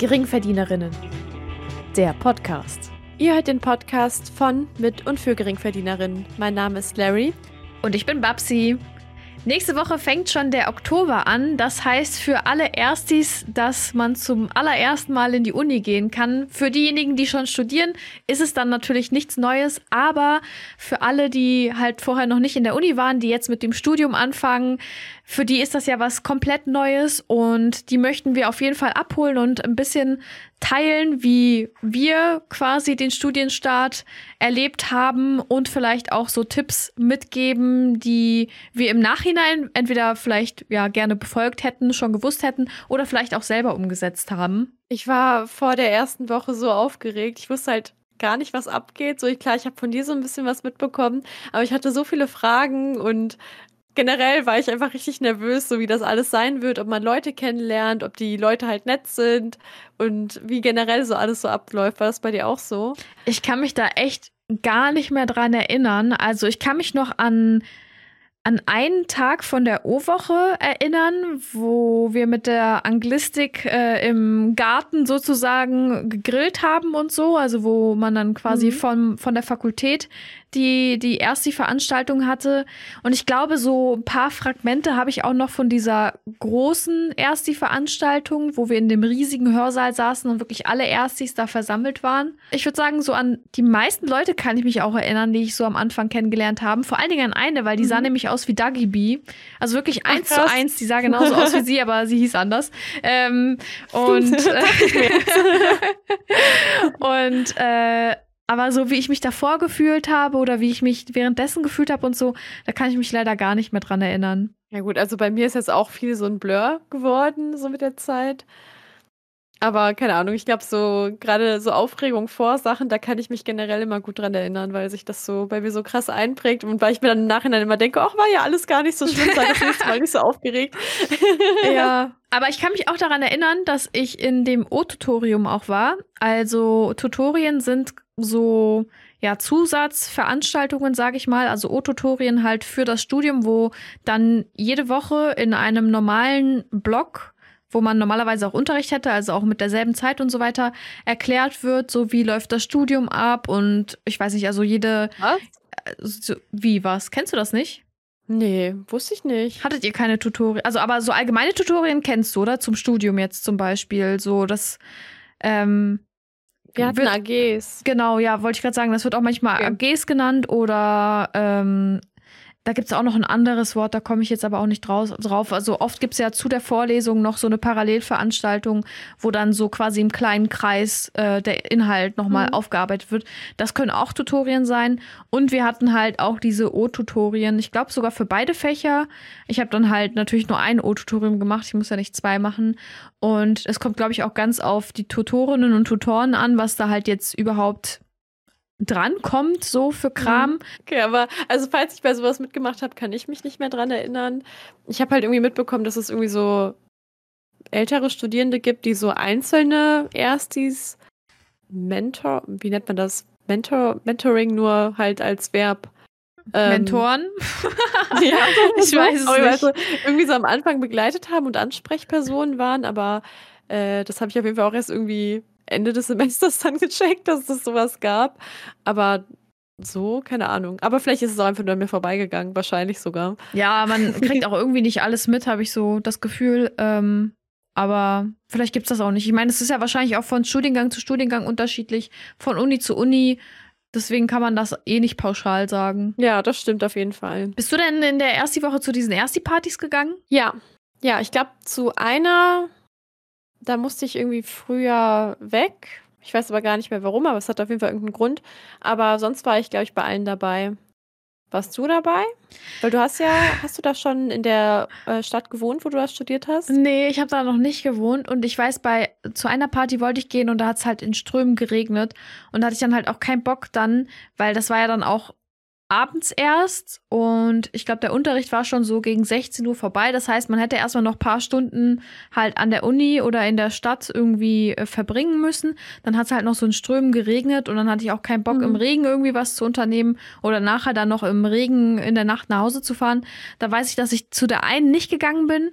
Geringverdienerinnen. Der Podcast. Ihr hört den Podcast von, mit und für Geringverdienerinnen. Mein Name ist Larry. Und ich bin Babsi. Nächste Woche fängt schon der Oktober an. Das heißt für alle Erstis, dass man zum allerersten Mal in die Uni gehen kann. Für diejenigen, die schon studieren, ist es dann natürlich nichts Neues. Aber für alle, die halt vorher noch nicht in der Uni waren, die jetzt mit dem Studium anfangen, für die ist das ja was komplett Neues und die möchten wir auf jeden Fall abholen und ein bisschen teilen, wie wir quasi den Studienstart erlebt haben und vielleicht auch so Tipps mitgeben, die wir im Nachhinein entweder vielleicht ja gerne befolgt hätten, schon gewusst hätten oder vielleicht auch selber umgesetzt haben. Ich war vor der ersten Woche so aufgeregt. Ich wusste halt gar nicht, was abgeht. So, ich, klar, ich habe von dir so ein bisschen was mitbekommen, aber ich hatte so viele Fragen und generell war ich einfach richtig nervös, so wie das alles sein wird, ob man Leute kennenlernt, ob die Leute halt nett sind und wie generell so alles so abläuft. War das bei dir auch so? Ich kann mich da echt gar nicht mehr dran erinnern. Also ich kann mich noch an an einen Tag von der O-Woche erinnern, wo wir mit der Anglistik äh, im Garten sozusagen gegrillt haben und so, also wo man dann quasi mhm. von, von der Fakultät die, die erst die Veranstaltung hatte. Und ich glaube, so ein paar Fragmente habe ich auch noch von dieser großen erst die Veranstaltung, wo wir in dem riesigen Hörsaal saßen und wirklich alle Erstis da versammelt waren. Ich würde sagen, so an die meisten Leute kann ich mich auch erinnern, die ich so am Anfang kennengelernt habe. Vor allen Dingen an eine, weil die mhm. sah nämlich aus wie Dagi B. Also wirklich eins zu eins. Die sah genauso aus wie sie, aber sie hieß anders. Ähm, und und äh, aber so wie ich mich davor gefühlt habe oder wie ich mich währenddessen gefühlt habe und so, da kann ich mich leider gar nicht mehr dran erinnern. Ja gut, also bei mir ist jetzt auch viel so ein Blur geworden, so mit der Zeit. Aber keine Ahnung, ich glaube, so gerade so Aufregung vor Sachen, da kann ich mich generell immer gut dran erinnern, weil sich das so bei mir so krass einprägt und weil ich mir dann im Nachhinein immer denke, ach, war ja alles gar nicht so schlimm, sei das nächste Mal nicht so aufgeregt. ja. Aber ich kann mich auch daran erinnern, dass ich in dem O-Tutorium auch war. Also Tutorien sind so ja Zusatzveranstaltungen, sage ich mal, also O-Tutorien halt für das Studium, wo dann jede Woche in einem normalen Blog wo man normalerweise auch Unterricht hätte, also auch mit derselben Zeit und so weiter, erklärt wird, so wie läuft das Studium ab und ich weiß nicht, also jede. Was? Äh, so, wie was? Kennst du das nicht? Nee, wusste ich nicht. Hattet ihr keine Tutorien? Also, aber so allgemeine Tutorien kennst du, oder? Zum Studium jetzt zum Beispiel. So, das, ähm, wir hatten AGs. Genau, ja, wollte ich gerade sagen, das wird auch manchmal okay. AGs genannt oder ähm, da gibt es auch noch ein anderes Wort, da komme ich jetzt aber auch nicht draus, drauf. Also oft gibt es ja zu der Vorlesung noch so eine Parallelveranstaltung, wo dann so quasi im kleinen Kreis äh, der Inhalt nochmal mhm. aufgearbeitet wird. Das können auch Tutorien sein. Und wir hatten halt auch diese O-Tutorien, ich glaube sogar für beide Fächer. Ich habe dann halt natürlich nur ein O-Tutorium gemacht, ich muss ja nicht zwei machen. Und es kommt, glaube ich, auch ganz auf die Tutorinnen und Tutoren an, was da halt jetzt überhaupt drankommt, so für Kram. Mhm. Okay, aber also falls ich bei sowas mitgemacht habe, kann ich mich nicht mehr dran erinnern. Ich habe halt irgendwie mitbekommen, dass es irgendwie so ältere Studierende gibt, die so einzelne Erstis Mentor, wie nennt man das? Mentor, Mentoring nur halt als Verb. Ähm, Mentoren? ja, ich weiß es nicht. Also, irgendwie so am Anfang begleitet haben und Ansprechpersonen waren, aber äh, das habe ich auf jeden Fall auch erst irgendwie Ende des Semesters dann gecheckt, dass es sowas gab. Aber so, keine Ahnung. Aber vielleicht ist es auch einfach nur an mir vorbeigegangen, wahrscheinlich sogar. Ja, man kriegt auch irgendwie nicht alles mit, habe ich so das Gefühl. Ähm, aber vielleicht gibt es das auch nicht. Ich meine, es ist ja wahrscheinlich auch von Studiengang zu Studiengang unterschiedlich, von Uni zu Uni. Deswegen kann man das eh nicht pauschal sagen. Ja, das stimmt auf jeden Fall. Bist du denn in der ersten Woche zu diesen Ersti-Partys gegangen? Ja. Ja, ich glaube, zu einer da musste ich irgendwie früher weg. Ich weiß aber gar nicht mehr warum, aber es hat auf jeden Fall irgendeinen Grund. Aber sonst war ich, glaube ich, bei allen dabei. Warst du dabei? Weil du hast ja, hast du da schon in der äh, Stadt gewohnt, wo du das studiert hast? Nee, ich habe da noch nicht gewohnt und ich weiß, bei zu einer Party wollte ich gehen und da hat es halt in Strömen geregnet und da hatte ich dann halt auch keinen Bock dann, weil das war ja dann auch abends erst und ich glaube, der Unterricht war schon so gegen 16 Uhr vorbei. Das heißt, man hätte erstmal noch ein paar Stunden halt an der Uni oder in der Stadt irgendwie äh, verbringen müssen. Dann hat es halt noch so in Strömen geregnet und dann hatte ich auch keinen Bock, mhm. im Regen irgendwie was zu unternehmen oder nachher dann noch im Regen in der Nacht nach Hause zu fahren. Da weiß ich, dass ich zu der einen nicht gegangen bin,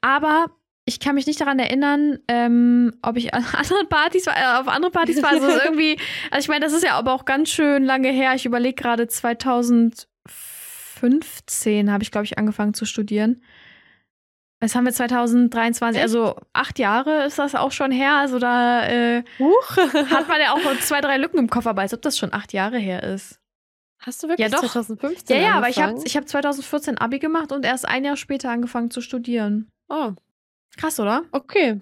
aber ich kann mich nicht daran erinnern, ähm, ob ich an anderen Partys war, äh, auf andere Partys war. Also irgendwie, also ich meine, das ist ja aber auch ganz schön lange her. Ich überlege gerade 2015 habe ich, glaube ich, angefangen zu studieren. Jetzt haben wir 2023, Echt? also acht Jahre ist das auch schon her. Also da äh, hat man ja auch zwei, drei Lücken im Koffer, aber als ob das schon acht Jahre her ist. Hast du wirklich ja, doch. 2015 Ja, ja, aber ich habe ich hab 2014 Abi gemacht und erst ein Jahr später angefangen zu studieren. Oh. Krass, oder? Okay.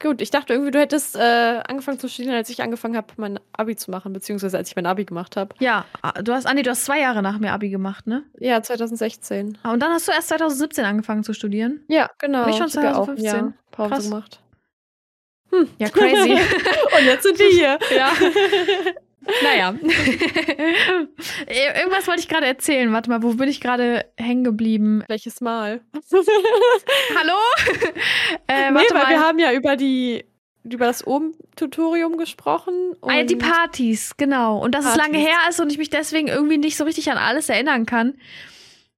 Gut, ich dachte irgendwie, du hättest äh, angefangen zu studieren, als ich angefangen habe, mein Abi zu machen, beziehungsweise als ich mein Abi gemacht habe. Ja, ah, du hast, Andi, du hast zwei Jahre nach mir Abi gemacht, ne? Ja, 2016. Ah, und dann hast du erst 2017 angefangen zu studieren? Ja, genau. Nicht schon 2015? Auch, ja, Pause Krass. gemacht. Hm. Ja, crazy. und jetzt sind wir hier. ja. Naja. Irgendwas wollte ich gerade erzählen. Warte mal, wo bin ich gerade hängen geblieben? Welches Mal? Hallo? äh, nee, weil mal. wir haben ja über die über das Ohm-Tutorium gesprochen. Ah, die Partys, genau. Und dass Partys. es lange her ist und ich mich deswegen irgendwie nicht so richtig an alles erinnern kann.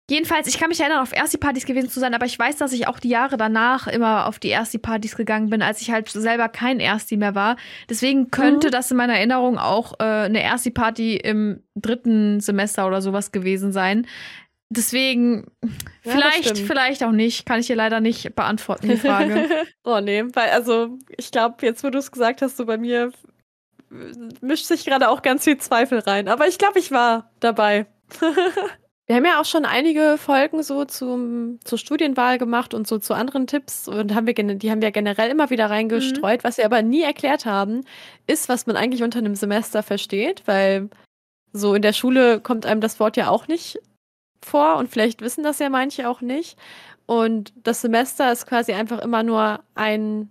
Jedenfalls, ich kann mich erinnern, auf Ersti-Partys gewesen zu sein, aber ich weiß, dass ich auch die Jahre danach immer auf die Ersti-Partys gegangen bin, als ich halt selber kein Ersti mehr war. Deswegen könnte mhm. das in meiner Erinnerung auch äh, eine Ersti-Party im dritten Semester oder sowas gewesen sein. Deswegen, ja, vielleicht, vielleicht auch nicht. Kann ich dir leider nicht beantworten, die Frage. oh nee, weil, also, ich glaube, jetzt, wo du es gesagt hast, so bei mir mischt sich gerade auch ganz viel Zweifel rein. Aber ich glaube, ich war dabei. Wir haben ja auch schon einige Folgen so zum, zur Studienwahl gemacht und so zu anderen Tipps und haben wir, die haben wir generell immer wieder reingestreut. Mhm. Was wir aber nie erklärt haben, ist, was man eigentlich unter einem Semester versteht, weil so in der Schule kommt einem das Wort ja auch nicht vor und vielleicht wissen das ja manche auch nicht. Und das Semester ist quasi einfach immer nur ein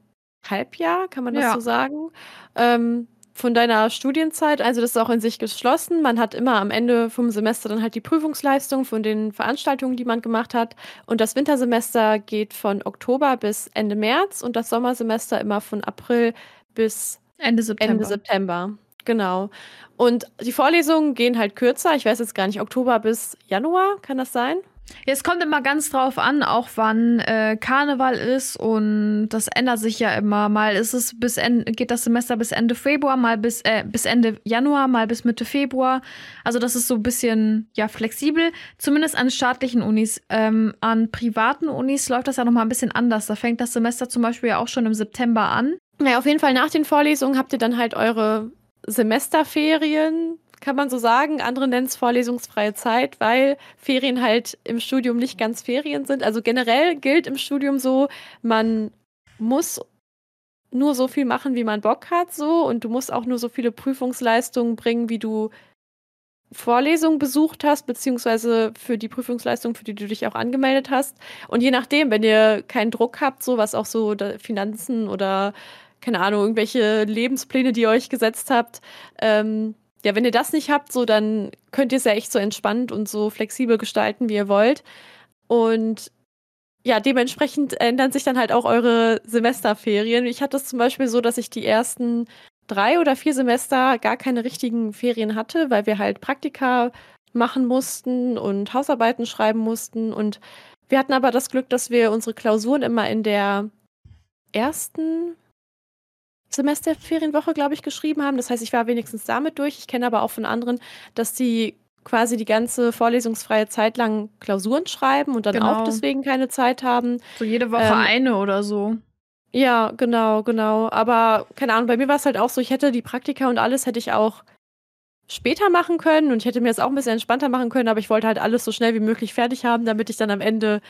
Halbjahr, kann man das ja. so sagen? Ähm, von deiner Studienzeit, also das ist auch in sich geschlossen. Man hat immer am Ende vom Semester dann halt die Prüfungsleistung von den Veranstaltungen, die man gemacht hat. Und das Wintersemester geht von Oktober bis Ende März und das Sommersemester immer von April bis Ende September. Ende September. Genau. Und die Vorlesungen gehen halt kürzer. Ich weiß jetzt gar nicht, Oktober bis Januar, kann das sein? Ja, es kommt immer ganz drauf an, auch wann äh, Karneval ist und das ändert sich ja immer. Mal ist es bis Ende, geht das Semester bis Ende Februar, mal bis, äh, bis Ende Januar, mal bis Mitte Februar. Also das ist so ein bisschen ja flexibel, zumindest an staatlichen Unis. Ähm, an privaten Unis läuft das ja nochmal ein bisschen anders. Da fängt das Semester zum Beispiel ja auch schon im September an. Naja, auf jeden Fall nach den Vorlesungen habt ihr dann halt eure Semesterferien kann man so sagen. Andere nennen es vorlesungsfreie Zeit, weil Ferien halt im Studium nicht ganz Ferien sind. Also generell gilt im Studium so, man muss nur so viel machen, wie man Bock hat, so und du musst auch nur so viele Prüfungsleistungen bringen, wie du Vorlesungen besucht hast, beziehungsweise für die Prüfungsleistung, für die du dich auch angemeldet hast. Und je nachdem, wenn ihr keinen Druck habt, so was auch so Finanzen oder keine Ahnung, irgendwelche Lebenspläne, die ihr euch gesetzt habt, ähm, ja, wenn ihr das nicht habt, so dann könnt ihr es ja echt so entspannt und so flexibel gestalten, wie ihr wollt. Und ja, dementsprechend ändern sich dann halt auch eure Semesterferien. Ich hatte es zum Beispiel so, dass ich die ersten drei oder vier Semester gar keine richtigen Ferien hatte, weil wir halt Praktika machen mussten und Hausarbeiten schreiben mussten. Und wir hatten aber das Glück, dass wir unsere Klausuren immer in der ersten Semesterferienwoche, glaube ich, geschrieben haben. Das heißt, ich war wenigstens damit durch. Ich kenne aber auch von anderen, dass die quasi die ganze vorlesungsfreie Zeit lang Klausuren schreiben und dann genau. auch deswegen keine Zeit haben. So jede Woche ähm, eine oder so. Ja, genau, genau. Aber keine Ahnung, bei mir war es halt auch so, ich hätte die Praktika und alles hätte ich auch später machen können und ich hätte mir das auch ein bisschen entspannter machen können, aber ich wollte halt alles so schnell wie möglich fertig haben, damit ich dann am Ende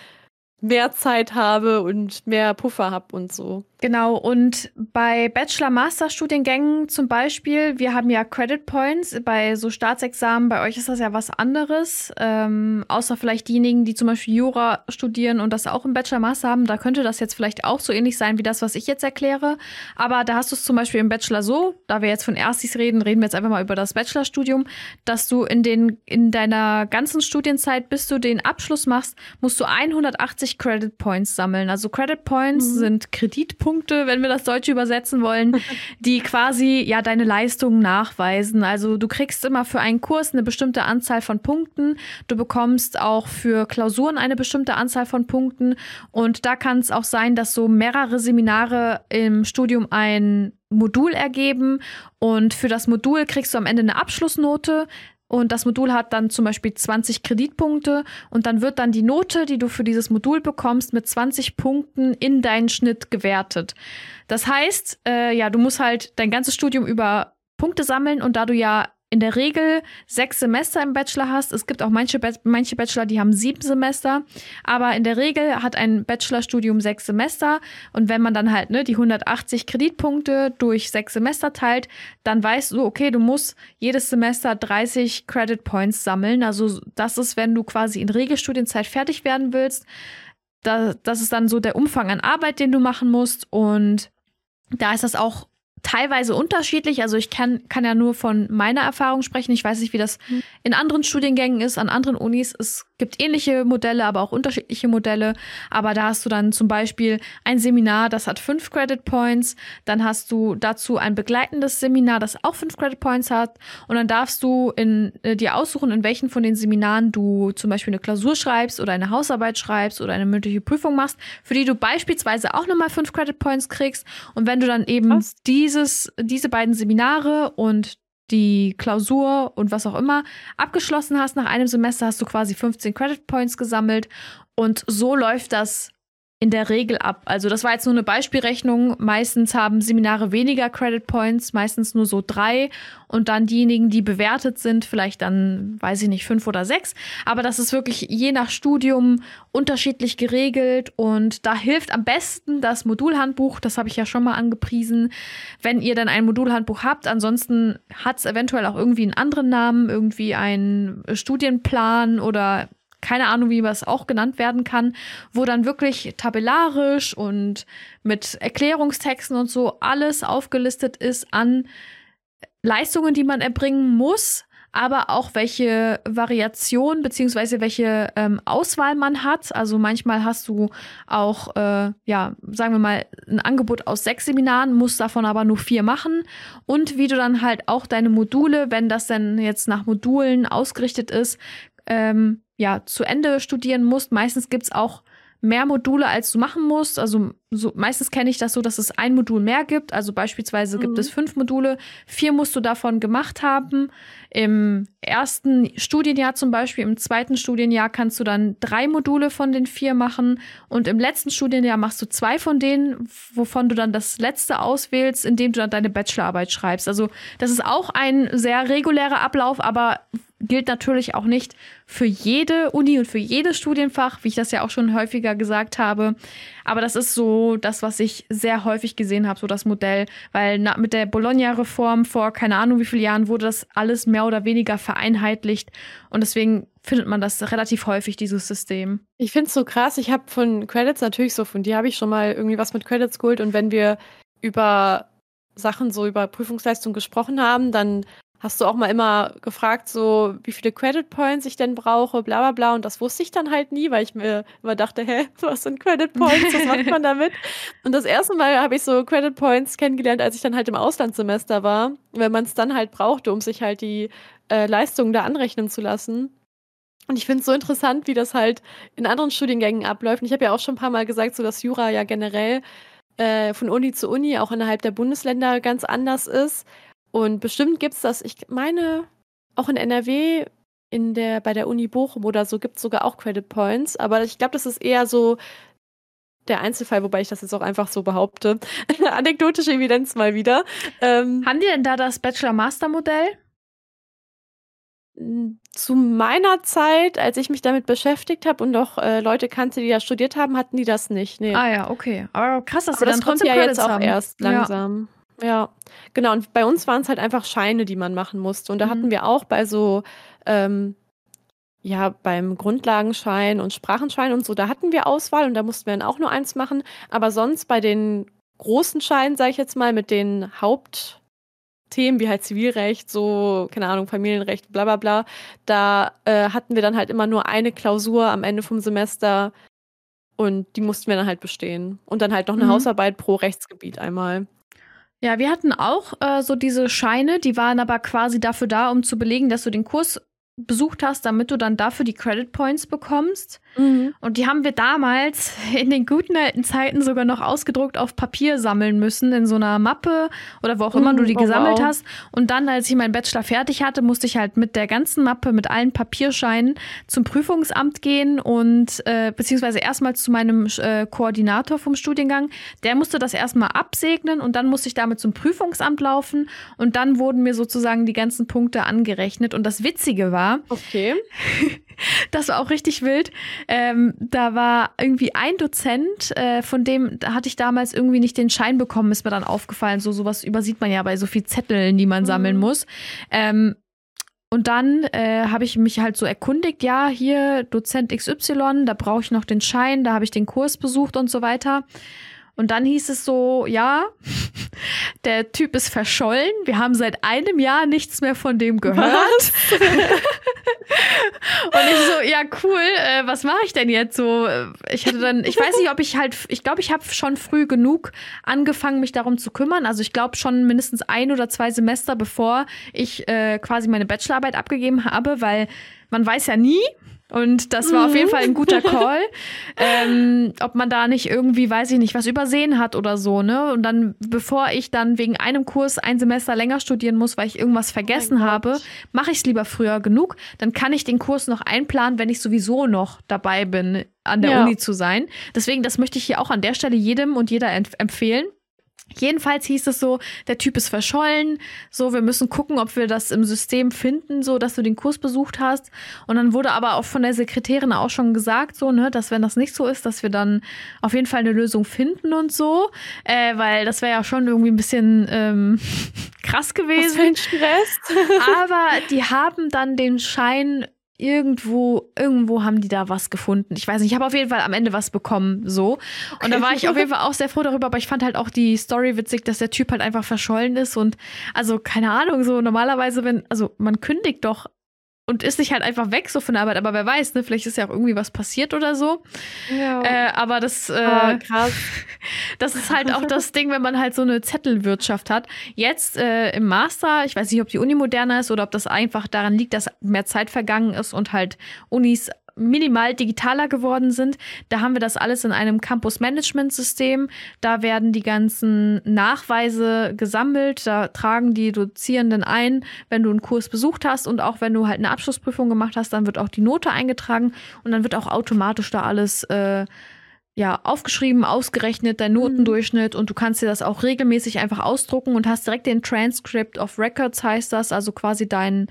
mehr Zeit habe und mehr Puffer habe und so. Genau, und bei Bachelor-Master-Studiengängen zum Beispiel, wir haben ja Credit Points bei so Staatsexamen, bei euch ist das ja was anderes, ähm, außer vielleicht diejenigen, die zum Beispiel Jura studieren und das auch im Bachelor-Master haben, da könnte das jetzt vielleicht auch so ähnlich sein wie das, was ich jetzt erkläre, aber da hast du es zum Beispiel im Bachelor so, da wir jetzt von Erstis reden, reden wir jetzt einfach mal über das Bachelorstudium, dass du in, den, in deiner ganzen Studienzeit, bis du den Abschluss machst, musst du 180 Credit Points sammeln. Also Credit Points mhm. sind Kreditpunkte, Punkte, wenn wir das Deutsche übersetzen wollen, die quasi ja deine Leistungen nachweisen. Also du kriegst immer für einen Kurs eine bestimmte Anzahl von Punkten. Du bekommst auch für Klausuren eine bestimmte Anzahl von Punkten. Und da kann es auch sein, dass so mehrere Seminare im Studium ein Modul ergeben und für das Modul kriegst du am Ende eine Abschlussnote. Und das Modul hat dann zum Beispiel 20 Kreditpunkte und dann wird dann die Note, die du für dieses Modul bekommst, mit 20 Punkten in deinen Schnitt gewertet. Das heißt, äh, ja, du musst halt dein ganzes Studium über Punkte sammeln und da du ja in der Regel sechs Semester im Bachelor hast. Es gibt auch manche, manche Bachelor, die haben sieben Semester. Aber in der Regel hat ein Bachelorstudium sechs Semester. Und wenn man dann halt ne, die 180 Kreditpunkte durch sechs Semester teilt, dann weißt du, okay, du musst jedes Semester 30 Credit Points sammeln. Also das ist, wenn du quasi in Regelstudienzeit fertig werden willst. Da, das ist dann so der Umfang an Arbeit, den du machen musst. Und da ist das auch teilweise unterschiedlich. Also ich kann, kann ja nur von meiner Erfahrung sprechen. Ich weiß nicht, wie das mhm. in anderen Studiengängen ist, an anderen Unis. Es gibt ähnliche Modelle, aber auch unterschiedliche Modelle. Aber da hast du dann zum Beispiel ein Seminar, das hat fünf Credit Points. Dann hast du dazu ein begleitendes Seminar, das auch fünf Credit Points hat. Und dann darfst du in, äh, dir aussuchen, in welchen von den Seminaren du zum Beispiel eine Klausur schreibst oder eine Hausarbeit schreibst oder eine mündliche Prüfung machst, für die du beispielsweise auch nochmal fünf Credit Points kriegst. Und wenn du dann eben Was? Dieses, diese beiden Seminare und die Klausur und was auch immer abgeschlossen hast nach einem Semester, hast du quasi 15 Credit Points gesammelt. Und so läuft das in der Regel ab. Also das war jetzt nur eine Beispielrechnung. Meistens haben Seminare weniger Credit Points, meistens nur so drei. Und dann diejenigen, die bewertet sind, vielleicht dann, weiß ich nicht, fünf oder sechs. Aber das ist wirklich je nach Studium unterschiedlich geregelt. Und da hilft am besten das Modulhandbuch. Das habe ich ja schon mal angepriesen. Wenn ihr dann ein Modulhandbuch habt, ansonsten hat es eventuell auch irgendwie einen anderen Namen, irgendwie einen Studienplan oder keine Ahnung, wie was auch genannt werden kann, wo dann wirklich tabellarisch und mit Erklärungstexten und so alles aufgelistet ist an Leistungen, die man erbringen muss, aber auch welche Variation beziehungsweise welche ähm, Auswahl man hat. Also manchmal hast du auch, äh, ja, sagen wir mal, ein Angebot aus sechs Seminaren, musst davon aber nur vier machen. Und wie du dann halt auch deine Module, wenn das denn jetzt nach Modulen ausgerichtet ist, ähm, ja, zu Ende studieren musst. Meistens gibt es auch mehr Module, als du machen musst. Also so, meistens kenne ich das so, dass es ein Modul mehr gibt. Also beispielsweise mhm. gibt es fünf Module, vier musst du davon gemacht haben. Im ersten Studienjahr zum Beispiel, im zweiten Studienjahr kannst du dann drei Module von den vier machen und im letzten Studienjahr machst du zwei von denen, wovon du dann das letzte auswählst, indem du dann deine Bachelorarbeit schreibst. Also das ist auch ein sehr regulärer Ablauf, aber gilt natürlich auch nicht für jede Uni und für jedes Studienfach, wie ich das ja auch schon häufiger gesagt habe. Aber das ist so das, was ich sehr häufig gesehen habe, so das Modell, weil na, mit der Bologna-Reform vor keine Ahnung wie vielen Jahren wurde das alles mehr oder weniger vereinheitlicht und deswegen findet man das relativ häufig, dieses System. Ich finde es so krass. Ich habe von Credits natürlich so, von dir habe ich schon mal irgendwie was mit Credits geholt und wenn wir über Sachen so über Prüfungsleistung gesprochen haben, dann hast du auch mal immer gefragt, so wie viele Credit Points ich denn brauche, bla bla bla. Und das wusste ich dann halt nie, weil ich mir immer dachte, hä, was sind Credit Points? Was macht man damit? Und das erste Mal habe ich so Credit Points kennengelernt, als ich dann halt im Auslandssemester war, wenn man es dann halt brauchte, um sich halt die äh, Leistungen da anrechnen zu lassen. Und ich finde es so interessant, wie das halt in anderen Studiengängen abläuft. Und ich habe ja auch schon ein paar Mal gesagt, so dass Jura ja generell äh, von Uni zu Uni auch innerhalb der Bundesländer ganz anders ist. Und bestimmt gibt es das, ich meine, auch in NRW, in der, bei der Uni Bochum oder so, gibt es sogar auch Credit Points. Aber ich glaube, das ist eher so der Einzelfall, wobei ich das jetzt auch einfach so behaupte. Anekdotische Evidenz mal wieder. Ähm, Haben die denn da das Bachelor-Master-Modell? Zu meiner Zeit, als ich mich damit beschäftigt habe und auch äh, Leute kannte, die da studiert haben, hatten die das nicht. Nee. Ah ja, okay. Aber krass, dass Aber sie dann das kommt ja jetzt auch haben. erst langsam. Ja. Ja, genau. Und bei uns waren es halt einfach Scheine, die man machen musste. Und da mhm. hatten wir auch bei so, ähm, ja, beim Grundlagenschein und Sprachenschein und so, da hatten wir Auswahl und da mussten wir dann auch nur eins machen. Aber sonst bei den großen Scheinen, sage ich jetzt mal, mit den Hauptthemen wie halt Zivilrecht, so, keine Ahnung, Familienrecht, bla bla bla, da äh, hatten wir dann halt immer nur eine Klausur am Ende vom Semester Und die mussten wir dann halt bestehen. Und dann halt noch eine Mhm. Hausarbeit pro Rechtsgebiet einmal. Ja, wir hatten auch äh, so diese Scheine, die waren aber quasi dafür da, um zu belegen, dass du den Kurs besucht hast, damit du dann dafür die Credit Points bekommst. Und die haben wir damals in den guten alten Zeiten sogar noch ausgedruckt auf Papier sammeln müssen, in so einer Mappe oder wo auch immer Mhm, du die oh, gesammelt wow. hast. Und dann, als ich meinen Bachelor fertig hatte, musste ich halt mit der ganzen Mappe, mit allen Papierscheinen zum Prüfungsamt gehen und äh, beziehungsweise erstmal zu meinem äh, Koordinator vom Studiengang. Der musste das erstmal absegnen und dann musste ich damit zum Prüfungsamt laufen und dann wurden mir sozusagen die ganzen Punkte angerechnet. Und das Witzige war, Okay. das war auch richtig wild. Ähm, da war irgendwie ein Dozent, äh, von dem hatte ich damals irgendwie nicht den Schein bekommen, ist mir dann aufgefallen. So sowas übersieht man ja bei so viel Zetteln, die man Mhm. sammeln muss. Ähm, und dann äh, habe ich mich halt so erkundigt, ja, hier Dozent XY, da brauche ich noch den Schein, da habe ich den Kurs besucht und so weiter. Und dann hieß es so, ja, der Typ ist verschollen. Wir haben seit einem Jahr nichts mehr von dem gehört. Und ich so, ja, cool, äh, was mache ich denn jetzt so? Ich hatte dann, ich weiß nicht, ob ich halt, ich glaube, ich habe schon früh genug angefangen, mich darum zu kümmern. Also ich glaube schon mindestens ein oder zwei Semester, bevor ich äh, quasi meine Bachelorarbeit abgegeben habe, weil man weiß ja nie. Und das war auf jeden Fall ein guter Call. ähm, ob man da nicht irgendwie, weiß ich nicht, was übersehen hat oder so, ne? Und dann, bevor ich dann wegen einem Kurs ein Semester länger studieren muss, weil ich irgendwas vergessen Gott. habe, mache ich es lieber früher genug. Dann kann ich den Kurs noch einplanen, wenn ich sowieso noch dabei bin, an der Ja. Uni zu sein. Deswegen, das möchte ich hier auch an der Stelle jedem und jeder empf- empfehlen. Jedenfalls hieß es so, der Typ ist verschollen, so, wir müssen gucken, ob wir das im System finden, so, dass du den Kurs besucht hast. Und dann wurde aber auch von der Sekretärin auch schon gesagt, so, ne, dass wenn das nicht so ist, dass wir dann auf jeden Fall eine Lösung finden und so, äh, weil das wäre ja schon irgendwie ein bisschen ähm, krass Was für gewesen. ein Stress. Aber die haben dann den Schein irgendwo, irgendwo haben die da was gefunden. Ich weiß nicht, ich habe auf jeden Fall am Ende was bekommen, so. Und da war ich auf jeden Fall auch sehr froh darüber, aber ich fand halt auch die Story witzig, dass der Typ halt einfach verschollen ist und also keine Ahnung, so normalerweise, wenn, also man kündigt doch und ist nicht halt einfach weg so von der Arbeit, aber wer weiß, ne, vielleicht ist ja auch irgendwie was passiert oder so. Ja. Äh, aber das, äh, ah, krass. das ist halt auch das Ding, wenn man halt so eine Zettelwirtschaft hat. Jetzt äh, im Master, ich weiß nicht, ob die Uni moderner ist oder ob das einfach daran liegt, dass mehr Zeit vergangen ist und halt Unis minimal digitaler geworden sind. Da haben wir das alles in einem Campus-Management-System. Da werden die ganzen Nachweise gesammelt. Da tragen die Dozierenden ein, wenn du einen Kurs besucht hast und auch wenn du halt eine Abschlussprüfung gemacht hast, dann wird auch die Note eingetragen und dann wird auch automatisch da alles äh, ja, aufgeschrieben, ausgerechnet, dein Notendurchschnitt und du kannst dir das auch regelmäßig einfach ausdrucken und hast direkt den Transcript of Records, heißt das, also quasi dein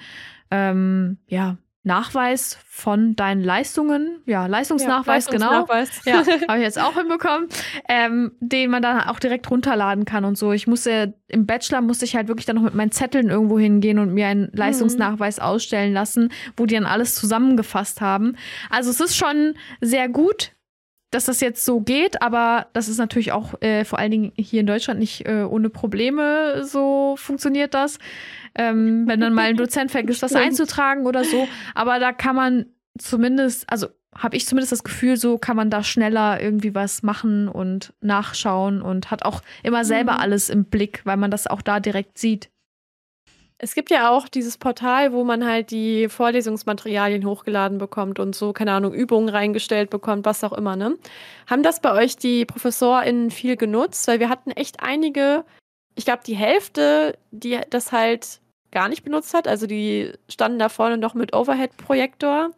ähm, ja, Nachweis von deinen Leistungen, ja, Leistungsnachweis, genau. Leistungsnachweis. Ja, habe ich jetzt auch hinbekommen, ähm, den man dann auch direkt runterladen kann und so. Ich musste im Bachelor musste ich halt wirklich dann noch mit meinen Zetteln irgendwo hingehen und mir einen Leistungsnachweis ausstellen lassen, wo die dann alles zusammengefasst haben. Also es ist schon sehr gut, dass das jetzt so geht, aber das ist natürlich auch äh, vor allen Dingen hier in Deutschland nicht äh, ohne Probleme so funktioniert das. Ähm, wenn dann mal ein Dozent vergisst, was einzutragen oder so. Aber da kann man zumindest, also habe ich zumindest das Gefühl, so kann man da schneller irgendwie was machen und nachschauen und hat auch immer selber Mhm. alles im Blick, weil man das auch da direkt sieht. Es gibt ja auch dieses Portal, wo man halt die Vorlesungsmaterialien hochgeladen bekommt und so, keine Ahnung, Übungen reingestellt bekommt, was auch immer, ne? Haben das bei euch die ProfessorInnen viel genutzt? Weil wir hatten echt einige, ich glaube, die Hälfte, die das halt gar nicht benutzt hat. Also die standen da vorne noch mit Overhead-Projektor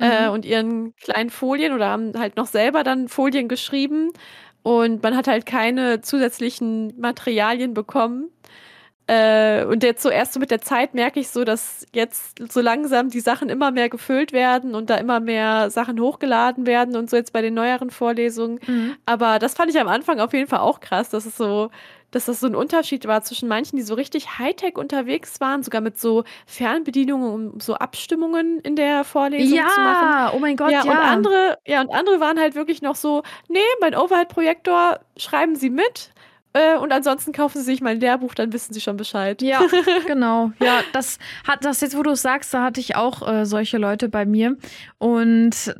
äh, Mhm. und ihren kleinen Folien oder haben halt noch selber dann Folien geschrieben und man hat halt keine zusätzlichen Materialien bekommen. Äh, und jetzt so erst so mit der Zeit merke ich so, dass jetzt so langsam die Sachen immer mehr gefüllt werden und da immer mehr Sachen hochgeladen werden und so jetzt bei den neueren Vorlesungen. Mhm. Aber das fand ich am Anfang auf jeden Fall auch krass, dass es so, dass das so ein Unterschied war zwischen manchen, die so richtig Hightech unterwegs waren, sogar mit so Fernbedienungen, um so Abstimmungen in der Vorlesung zu machen. Ja, oh mein Gott, ja. ja, und andere, ja, und andere waren halt wirklich noch so, nee, mein Overhead-Projektor, schreiben Sie mit. Äh, und ansonsten kaufen Sie sich mein Lehrbuch, dann wissen Sie schon Bescheid. Ja, genau. Ja, das hat das jetzt, wo du es sagst, da hatte ich auch äh, solche Leute bei mir. Und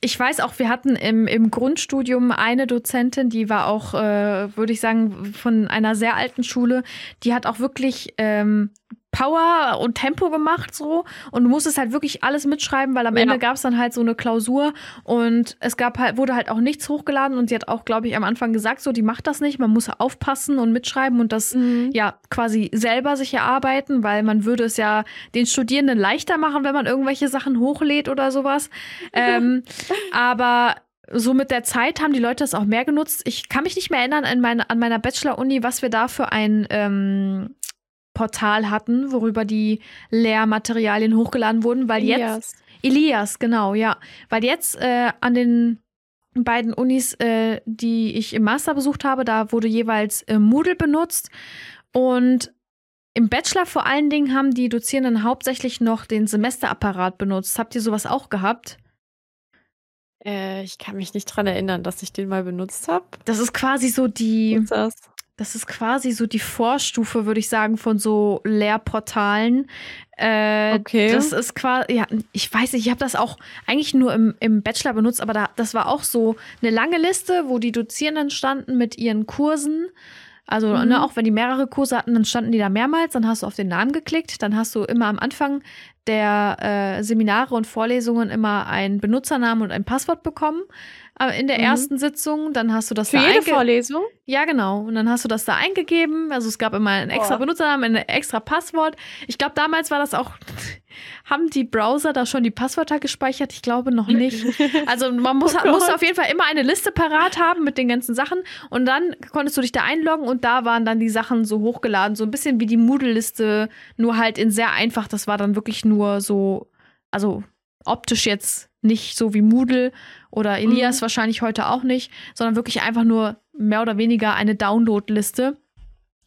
ich weiß auch, wir hatten im, im Grundstudium eine Dozentin, die war auch, äh, würde ich sagen, von einer sehr alten Schule. Die hat auch wirklich ähm, Power und Tempo gemacht so und du musstest halt wirklich alles mitschreiben, weil am ja. Ende gab es dann halt so eine Klausur und es gab halt wurde halt auch nichts hochgeladen und sie hat auch glaube ich am Anfang gesagt so die macht das nicht, man muss aufpassen und mitschreiben und das mhm. ja quasi selber sich erarbeiten, weil man würde es ja den Studierenden leichter machen, wenn man irgendwelche Sachen hochlädt oder sowas. ähm, aber so mit der Zeit haben die Leute das auch mehr genutzt. Ich kann mich nicht mehr erinnern an, meine, an meiner Bachelor-Uni, was wir da für ein ähm, Portal hatten, worüber die Lehrmaterialien hochgeladen wurden, weil Elias. jetzt Elias, genau, ja, weil jetzt äh, an den beiden Unis, äh, die ich im Master besucht habe, da wurde jeweils äh, Moodle benutzt und im Bachelor vor allen Dingen haben die Dozierenden hauptsächlich noch den Semesterapparat benutzt. Habt ihr sowas auch gehabt? Äh, ich kann mich nicht dran erinnern, dass ich den mal benutzt habe. Das ist quasi so die. Ist das? Das ist quasi so die Vorstufe, würde ich sagen, von so Lehrportalen. Äh, okay. Das ist quasi, ja, ich weiß nicht, ich habe das auch eigentlich nur im, im Bachelor benutzt, aber da, das war auch so eine lange Liste, wo die Dozierenden standen mit ihren Kursen. Also, mhm. ne, auch wenn die mehrere Kurse hatten, dann standen die da mehrmals, dann hast du auf den Namen geklickt, dann hast du immer am Anfang der äh, Seminare und Vorlesungen immer einen Benutzernamen und ein Passwort bekommen in der mhm. ersten Sitzung. Dann hast du das Für da jede Vorlesung? Ja, genau. Und dann hast du das da eingegeben. Also es gab immer einen extra Boah. Benutzernamen, ein extra Passwort. Ich glaube, damals war das auch. Haben die Browser da schon die Passwörter gespeichert? Ich glaube noch nicht. Also man muss, oh muss auf jeden Fall immer eine Liste parat haben mit den ganzen Sachen. Und dann konntest du dich da einloggen und da waren dann die Sachen so hochgeladen. So ein bisschen wie die Moodle-Liste, nur halt in sehr einfach. Das war dann wirklich nur so, also optisch jetzt nicht so wie Moodle oder Elias mhm. wahrscheinlich heute auch nicht, sondern wirklich einfach nur mehr oder weniger eine Download-Liste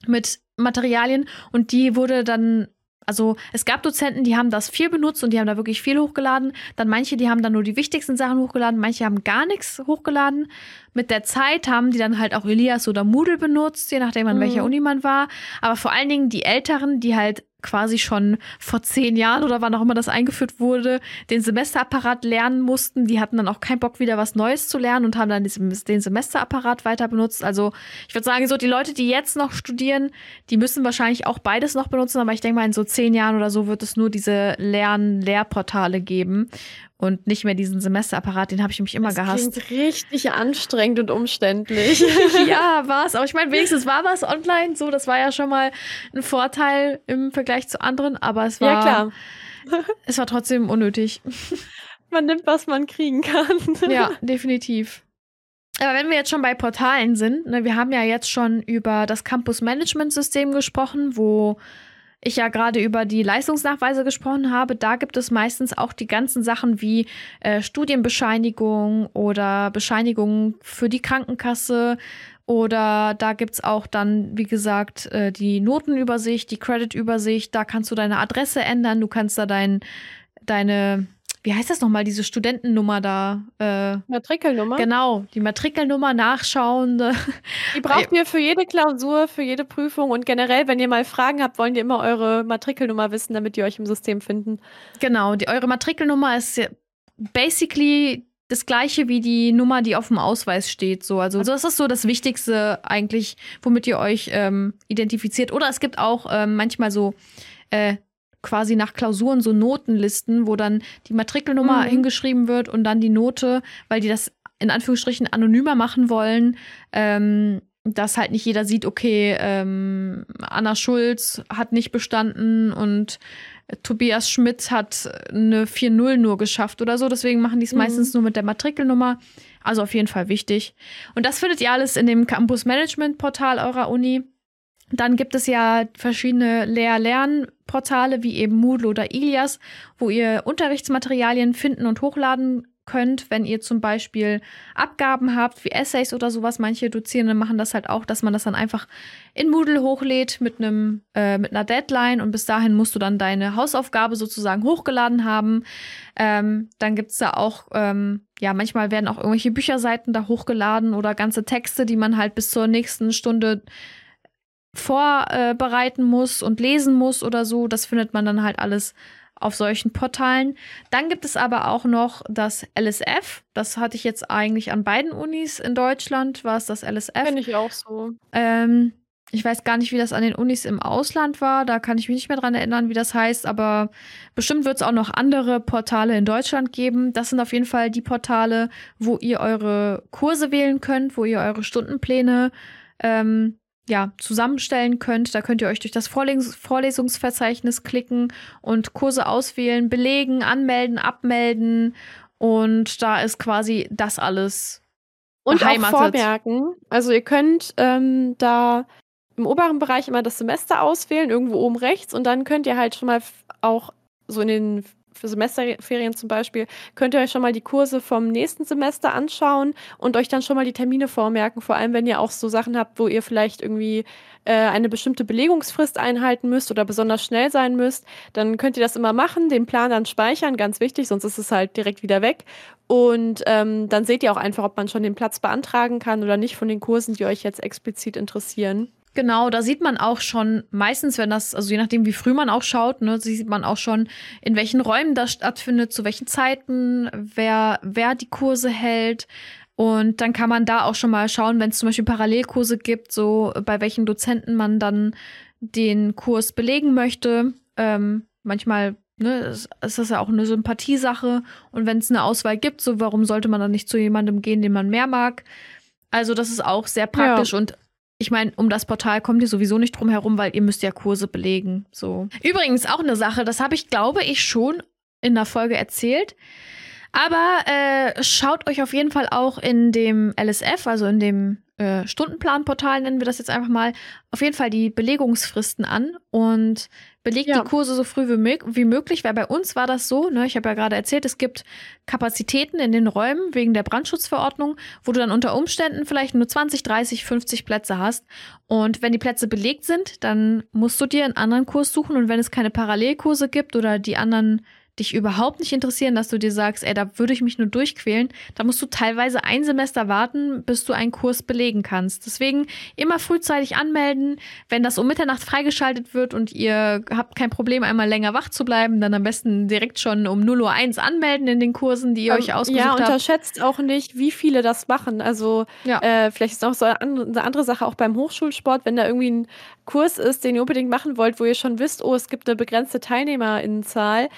mit Materialien und die wurde dann also es gab Dozenten, die haben das viel benutzt und die haben da wirklich viel hochgeladen. Dann manche, die haben dann nur die wichtigsten Sachen hochgeladen, manche haben gar nichts hochgeladen. Mit der Zeit haben die dann halt auch Elias oder Moodle benutzt, je nachdem an mhm. welcher Uni man war. Aber vor allen Dingen die Älteren, die halt quasi schon vor zehn Jahren oder wann auch immer das eingeführt wurde, den Semesterapparat lernen mussten. Die hatten dann auch keinen Bock, wieder was Neues zu lernen und haben dann den Semesterapparat weiter benutzt. Also ich würde sagen, so die Leute, die jetzt noch studieren, die müssen wahrscheinlich auch beides noch benutzen, aber ich denke mal, in so zehn Jahren oder so wird es nur diese Lern-Lehrportale geben und nicht mehr diesen Semesterapparat, den habe ich mich immer das gehasst. Klingt richtig anstrengend und umständlich. ja, war es. Aber ich meine, wenigstens war was online. So, das war ja schon mal ein Vorteil im Vergleich zu anderen. Aber es war, ja, klar. es war trotzdem unnötig. Man nimmt, was man kriegen kann. ja, definitiv. Aber wenn wir jetzt schon bei Portalen sind, ne, wir haben ja jetzt schon über das Campus Management System gesprochen, wo ich ja gerade über die Leistungsnachweise gesprochen habe, da gibt es meistens auch die ganzen Sachen wie äh, Studienbescheinigung oder Bescheinigung für die Krankenkasse oder da gibt es auch dann, wie gesagt, äh, die Notenübersicht, die Creditübersicht, da kannst du deine Adresse ändern, du kannst da dein, deine wie heißt das nochmal, diese Studentennummer da? Äh, Matrikelnummer? Genau, die Matrikelnummer nachschauen. Die braucht ihr für jede Klausur, für jede Prüfung und generell, wenn ihr mal Fragen habt, wollen die immer eure Matrikelnummer wissen, damit die euch im System finden. Genau, die, eure Matrikelnummer ist basically das gleiche wie die Nummer, die auf dem Ausweis steht. So. Also das ist so das Wichtigste eigentlich, womit ihr euch ähm, identifiziert. Oder es gibt auch ähm, manchmal so äh, quasi nach Klausuren so Notenlisten, wo dann die Matrikelnummer mhm. hingeschrieben wird und dann die Note, weil die das in Anführungsstrichen anonymer machen wollen, ähm, dass halt nicht jeder sieht, okay, ähm, Anna Schulz hat nicht bestanden und Tobias Schmidt hat eine 4-0 nur geschafft oder so. Deswegen machen die es mhm. meistens nur mit der Matrikelnummer. Also auf jeden Fall wichtig. Und das findet ihr alles in dem Campus Management Portal eurer Uni. Dann gibt es ja verschiedene Lehr-Lern-Portale wie eben Moodle oder Ilias, wo ihr Unterrichtsmaterialien finden und hochladen könnt, wenn ihr zum Beispiel Abgaben habt, wie Essays oder sowas. Manche Dozierende machen das halt auch, dass man das dann einfach in Moodle hochlädt mit einem äh, mit einer Deadline und bis dahin musst du dann deine Hausaufgabe sozusagen hochgeladen haben. Ähm, dann gibt's da auch, ähm, ja, manchmal werden auch irgendwelche Bücherseiten da hochgeladen oder ganze Texte, die man halt bis zur nächsten Stunde vorbereiten muss und lesen muss oder so. Das findet man dann halt alles auf solchen Portalen. Dann gibt es aber auch noch das LSF. Das hatte ich jetzt eigentlich an beiden Unis in Deutschland, war es das LSF. Finde ich auch so. Ähm, ich weiß gar nicht, wie das an den Unis im Ausland war. Da kann ich mich nicht mehr dran erinnern, wie das heißt. Aber bestimmt wird es auch noch andere Portale in Deutschland geben. Das sind auf jeden Fall die Portale, wo ihr eure Kurse wählen könnt, wo ihr eure Stundenpläne ähm, ja, zusammenstellen könnt. Da könnt ihr euch durch das Vorles Vorlesungsverzeichnis klicken und Kurse auswählen, belegen, anmelden, abmelden. Und da ist quasi das alles. Und beheimatet. auch vormerken. Also ihr könnt ähm, da im oberen Bereich immer das Semester auswählen, irgendwo oben rechts. Und dann könnt ihr halt schon mal auch so in den für Semesterferien zum Beispiel, könnt ihr euch schon mal die Kurse vom nächsten Semester anschauen und euch dann schon mal die Termine vormerken. Vor allem, wenn ihr auch so Sachen habt, wo ihr vielleicht irgendwie äh, eine bestimmte Belegungsfrist einhalten müsst oder besonders schnell sein müsst, dann könnt ihr das immer machen, den Plan dann speichern, ganz wichtig, sonst ist es halt direkt wieder weg. Und ähm, dann seht ihr auch einfach, ob man schon den Platz beantragen kann oder nicht von den Kursen, die euch jetzt explizit interessieren. Genau, da sieht man auch schon, meistens, wenn das, also je nachdem, wie früh man auch schaut, ne, sieht man auch schon, in welchen Räumen das stattfindet, zu welchen Zeiten, wer, wer die Kurse hält. Und dann kann man da auch schon mal schauen, wenn es zum Beispiel Parallelkurse gibt, so bei welchen Dozenten man dann den Kurs belegen möchte. Ähm, manchmal ne, ist, ist das ja auch eine Sympathiesache. Und wenn es eine Auswahl gibt, so warum sollte man dann nicht zu jemandem gehen, den man mehr mag? Also das ist auch sehr praktisch ja. und ich meine, um das Portal kommt ihr sowieso nicht drum herum, weil ihr müsst ja Kurse belegen. So. Übrigens auch eine Sache, das habe ich, glaube ich, schon in der Folge erzählt. Aber äh, schaut euch auf jeden Fall auch in dem LSF, also in dem äh, Stundenplanportal, nennen wir das jetzt einfach mal, auf jeden Fall die Belegungsfristen an und belegt ja. die Kurse so früh wie, wie, möglich, weil bei uns war das so, ne, ich habe ja gerade erzählt, es gibt Kapazitäten in den Räumen wegen der Brandschutzverordnung, wo du dann unter Umständen vielleicht nur 20, 30, 50 Plätze hast. Und wenn die Plätze belegt sind, dann musst du dir einen anderen Kurs suchen und wenn es keine Parallelkurse gibt oder die anderen dich überhaupt nicht interessieren, dass du dir sagst, ey, da würde ich mich nur durchquälen, da musst du teilweise ein Semester warten, bis du einen Kurs belegen kannst. Deswegen immer frühzeitig anmelden. Wenn das um Mitternacht freigeschaltet wird und ihr habt kein Problem, einmal länger wach zu bleiben, dann am besten direkt schon um 0.01 Uhr anmelden in den Kursen, die ihr um, euch ausgesucht habt. Ja, unterschätzt auch nicht, wie viele das machen. Also ja. äh, vielleicht ist auch so eine andere Sache auch beim Hochschulsport, wenn da irgendwie ein Kurs ist, den ihr unbedingt machen wollt, wo ihr schon wisst, oh, es gibt eine begrenzte Teilnehmerinnenzahl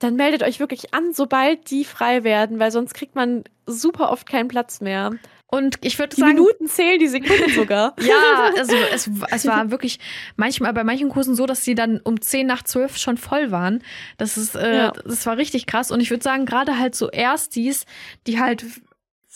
dann meldet euch wirklich an, sobald die frei werden, weil sonst kriegt man super oft keinen Platz mehr. Und ich würde sagen. Minuten zählen, die Sekunden sogar. ja, also es, es war wirklich manchmal bei manchen Kursen so, dass sie dann um 10 nach 12 schon voll waren. Das ist, äh, ja. das war richtig krass. Und ich würde sagen, gerade halt so Erstis, die halt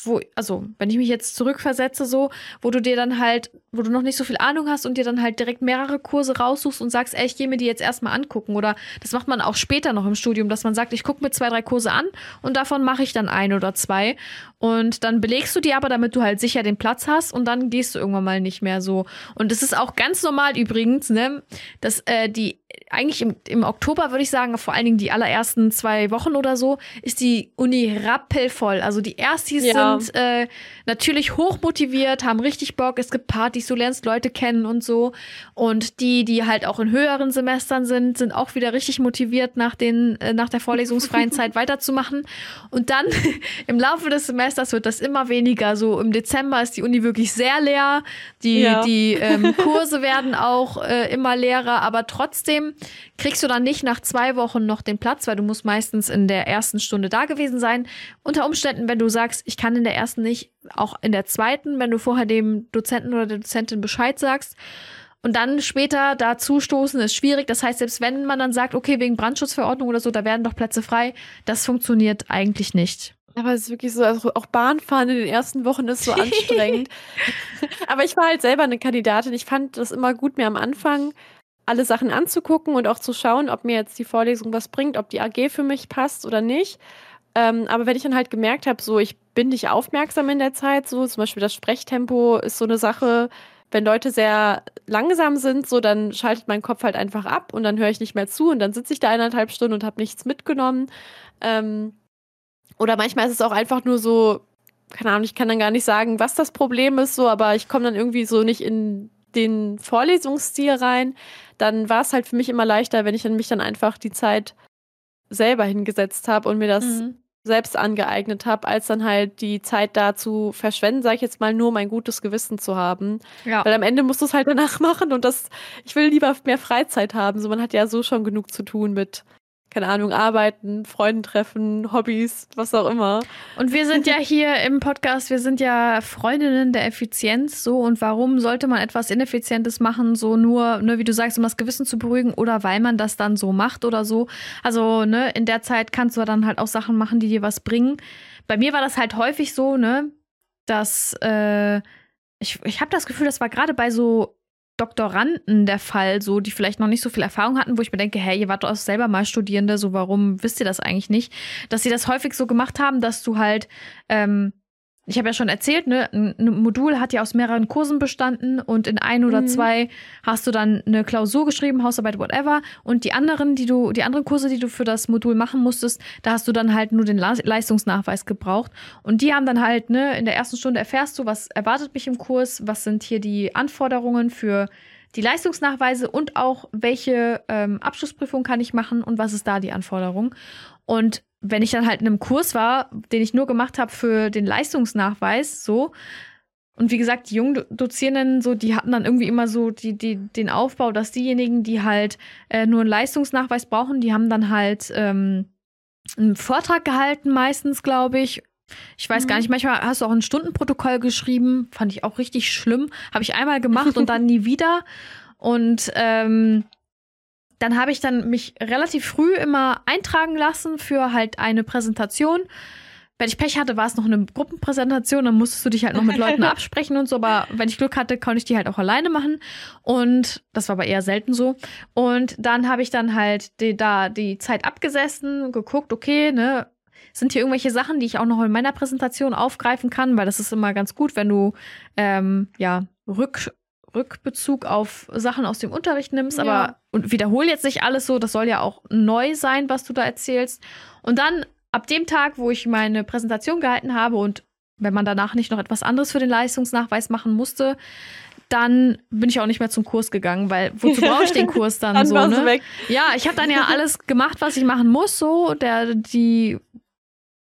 wo, also, wenn ich mich jetzt zurückversetze, so, wo du dir dann halt, wo du noch nicht so viel Ahnung hast und dir dann halt direkt mehrere Kurse raussuchst und sagst, ey, ich gehe mir die jetzt erstmal angucken. Oder das macht man auch später noch im Studium, dass man sagt, ich gucke mir zwei, drei Kurse an und davon mache ich dann ein oder zwei. Und dann belegst du die aber, damit du halt sicher den Platz hast und dann gehst du irgendwann mal nicht mehr so. Und es ist auch ganz normal übrigens, ne, dass äh, die eigentlich im, im Oktober würde ich sagen, vor allen Dingen die allerersten zwei Wochen oder so, ist die Uni rappelvoll. Also die Erstis ja. sind äh, natürlich hochmotiviert, haben richtig Bock. Es gibt Partys, du lernst Leute kennen und so. Und die, die halt auch in höheren Semestern sind, sind auch wieder richtig motiviert, nach, den, äh, nach der vorlesungsfreien Zeit weiterzumachen. Und dann im Laufe des Semesters wird das immer weniger. So im Dezember ist die Uni wirklich sehr leer. Die, ja. die ähm, Kurse werden auch äh, immer leerer, aber trotzdem kriegst du dann nicht nach zwei Wochen noch den Platz, weil du musst meistens in der ersten Stunde da gewesen sein. Unter Umständen, wenn du sagst, ich kann in der ersten nicht, auch in der zweiten, wenn du vorher dem Dozenten oder der Dozentin Bescheid sagst. Und dann später dazu stoßen ist schwierig. Das heißt, selbst wenn man dann sagt, okay, wegen Brandschutzverordnung oder so, da werden doch Plätze frei, das funktioniert eigentlich nicht. Aber es ist wirklich so, also auch Bahnfahren in den ersten Wochen ist so anstrengend. Aber ich war halt selber eine Kandidatin. Ich fand das immer gut, mir am Anfang alle Sachen anzugucken und auch zu schauen, ob mir jetzt die Vorlesung was bringt, ob die AG für mich passt oder nicht. Ähm, aber wenn ich dann halt gemerkt habe, so ich bin nicht aufmerksam in der Zeit, so zum Beispiel das Sprechtempo ist so eine Sache, wenn Leute sehr langsam sind, so dann schaltet mein Kopf halt einfach ab und dann höre ich nicht mehr zu und dann sitze ich da eineinhalb Stunden und habe nichts mitgenommen. Ähm, oder manchmal ist es auch einfach nur so, keine Ahnung, ich kann dann gar nicht sagen, was das Problem ist, so, aber ich komme dann irgendwie so nicht in den Vorlesungsstil rein, dann war es halt für mich immer leichter, wenn ich mich dann einfach die Zeit selber hingesetzt habe und mir das mhm. selbst angeeignet habe, als dann halt die Zeit da zu verschwenden, sage ich jetzt mal, nur mein gutes Gewissen zu haben. Ja. Weil am Ende musst du es halt danach machen und das, ich will lieber mehr Freizeit haben. So, man hat ja so schon genug zu tun mit keine Ahnung, arbeiten, Freunden treffen, Hobbys, was auch immer. Und wir sind ja hier im Podcast, wir sind ja Freundinnen der Effizienz, so. Und warum sollte man etwas Ineffizientes machen, so nur, ne, wie du sagst, um das Gewissen zu beruhigen oder weil man das dann so macht oder so. Also, ne, in der Zeit kannst du dann halt auch Sachen machen, die dir was bringen. Bei mir war das halt häufig so, ne, dass, äh, ich, ich habe das Gefühl, das war gerade bei so Doktoranden der Fall, so die vielleicht noch nicht so viel Erfahrung hatten, wo ich mir denke, hey, ihr wart doch selber mal Studierende, so warum wisst ihr das eigentlich nicht? Dass sie das häufig so gemacht haben, dass du halt ähm, ich habe ja schon erzählt, ne, ein Modul hat ja aus mehreren Kursen bestanden und in ein oder mhm. zwei hast du dann eine Klausur geschrieben, Hausarbeit, whatever. Und die anderen, die du, die anderen Kurse, die du für das Modul machen musstest, da hast du dann halt nur den Leistungsnachweis gebraucht. Und die haben dann halt, ne, in der ersten Stunde erfährst du, was erwartet mich im Kurs, was sind hier die Anforderungen für die Leistungsnachweise und auch welche ähm, Abschlussprüfung kann ich machen und was ist da die Anforderung. Und wenn ich dann halt in einem Kurs war, den ich nur gemacht habe für den Leistungsnachweis, so, und wie gesagt, die jungen Dozierenden, so, die hatten dann irgendwie immer so die, die, den Aufbau, dass diejenigen, die halt äh, nur einen Leistungsnachweis brauchen, die haben dann halt ähm, einen Vortrag gehalten, meistens, glaube ich. Ich weiß mhm. gar nicht, manchmal hast du auch ein Stundenprotokoll geschrieben, fand ich auch richtig schlimm. Habe ich einmal gemacht und dann nie wieder. Und ähm, dann habe ich dann mich relativ früh immer eintragen lassen für halt eine Präsentation. Wenn ich Pech hatte, war es noch eine Gruppenpräsentation, dann musstest du dich halt noch mit Leuten absprechen und so, aber wenn ich Glück hatte, konnte ich die halt auch alleine machen. Und das war aber eher selten so. Und dann habe ich dann halt die, da die Zeit abgesessen, geguckt, okay, ne, sind hier irgendwelche Sachen, die ich auch noch in meiner Präsentation aufgreifen kann, weil das ist immer ganz gut, wenn du ähm, ja rück Rückbezug auf Sachen aus dem Unterricht nimmst, ja. aber und wiederhol jetzt nicht alles so, das soll ja auch neu sein, was du da erzählst. Und dann ab dem Tag, wo ich meine Präsentation gehalten habe und wenn man danach nicht noch etwas anderes für den Leistungsnachweis machen musste, dann bin ich auch nicht mehr zum Kurs gegangen, weil wozu brauche ich den Kurs dann, dann so, ne? Weg. Ja, ich habe dann ja alles gemacht, was ich machen muss, so der die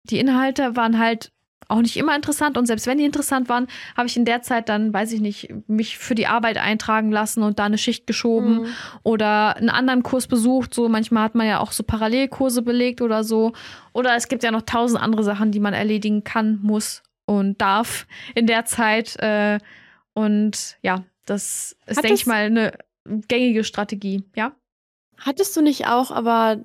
die Inhalte waren halt auch nicht immer interessant und selbst wenn die interessant waren, habe ich in der Zeit dann, weiß ich nicht, mich für die Arbeit eintragen lassen und da eine Schicht geschoben mhm. oder einen anderen Kurs besucht. So manchmal hat man ja auch so Parallelkurse belegt oder so. Oder es gibt ja noch tausend andere Sachen, die man erledigen kann, muss und darf in der Zeit. Äh, und ja, das ist, denke ich mal, eine gängige Strategie, ja. Hattest du nicht auch aber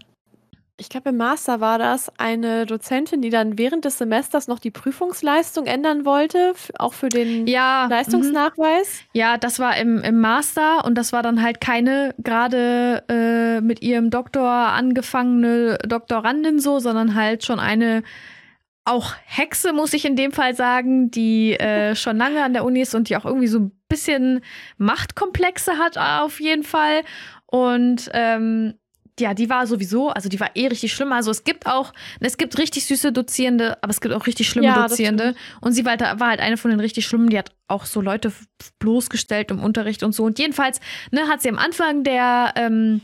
ich glaube, im Master war das eine Dozentin, die dann während des Semesters noch die Prüfungsleistung ändern wollte, auch für den ja, Leistungsnachweis. Mhm. Ja, das war im, im Master und das war dann halt keine gerade äh, mit ihrem Doktor angefangene Doktorandin so, sondern halt schon eine auch Hexe, muss ich in dem Fall sagen, die äh, schon lange an der Uni ist und die auch irgendwie so ein bisschen Machtkomplexe hat, auf jeden Fall. Und ähm, ja, die war sowieso, also die war eh richtig schlimm. Also es gibt auch, es gibt richtig süße Dozierende, aber es gibt auch richtig schlimme ja, Dozierende. Und sie war halt, war halt eine von den richtig schlimmen, die hat auch so Leute bloßgestellt im Unterricht und so. Und jedenfalls, ne, hat sie am Anfang der, ähm,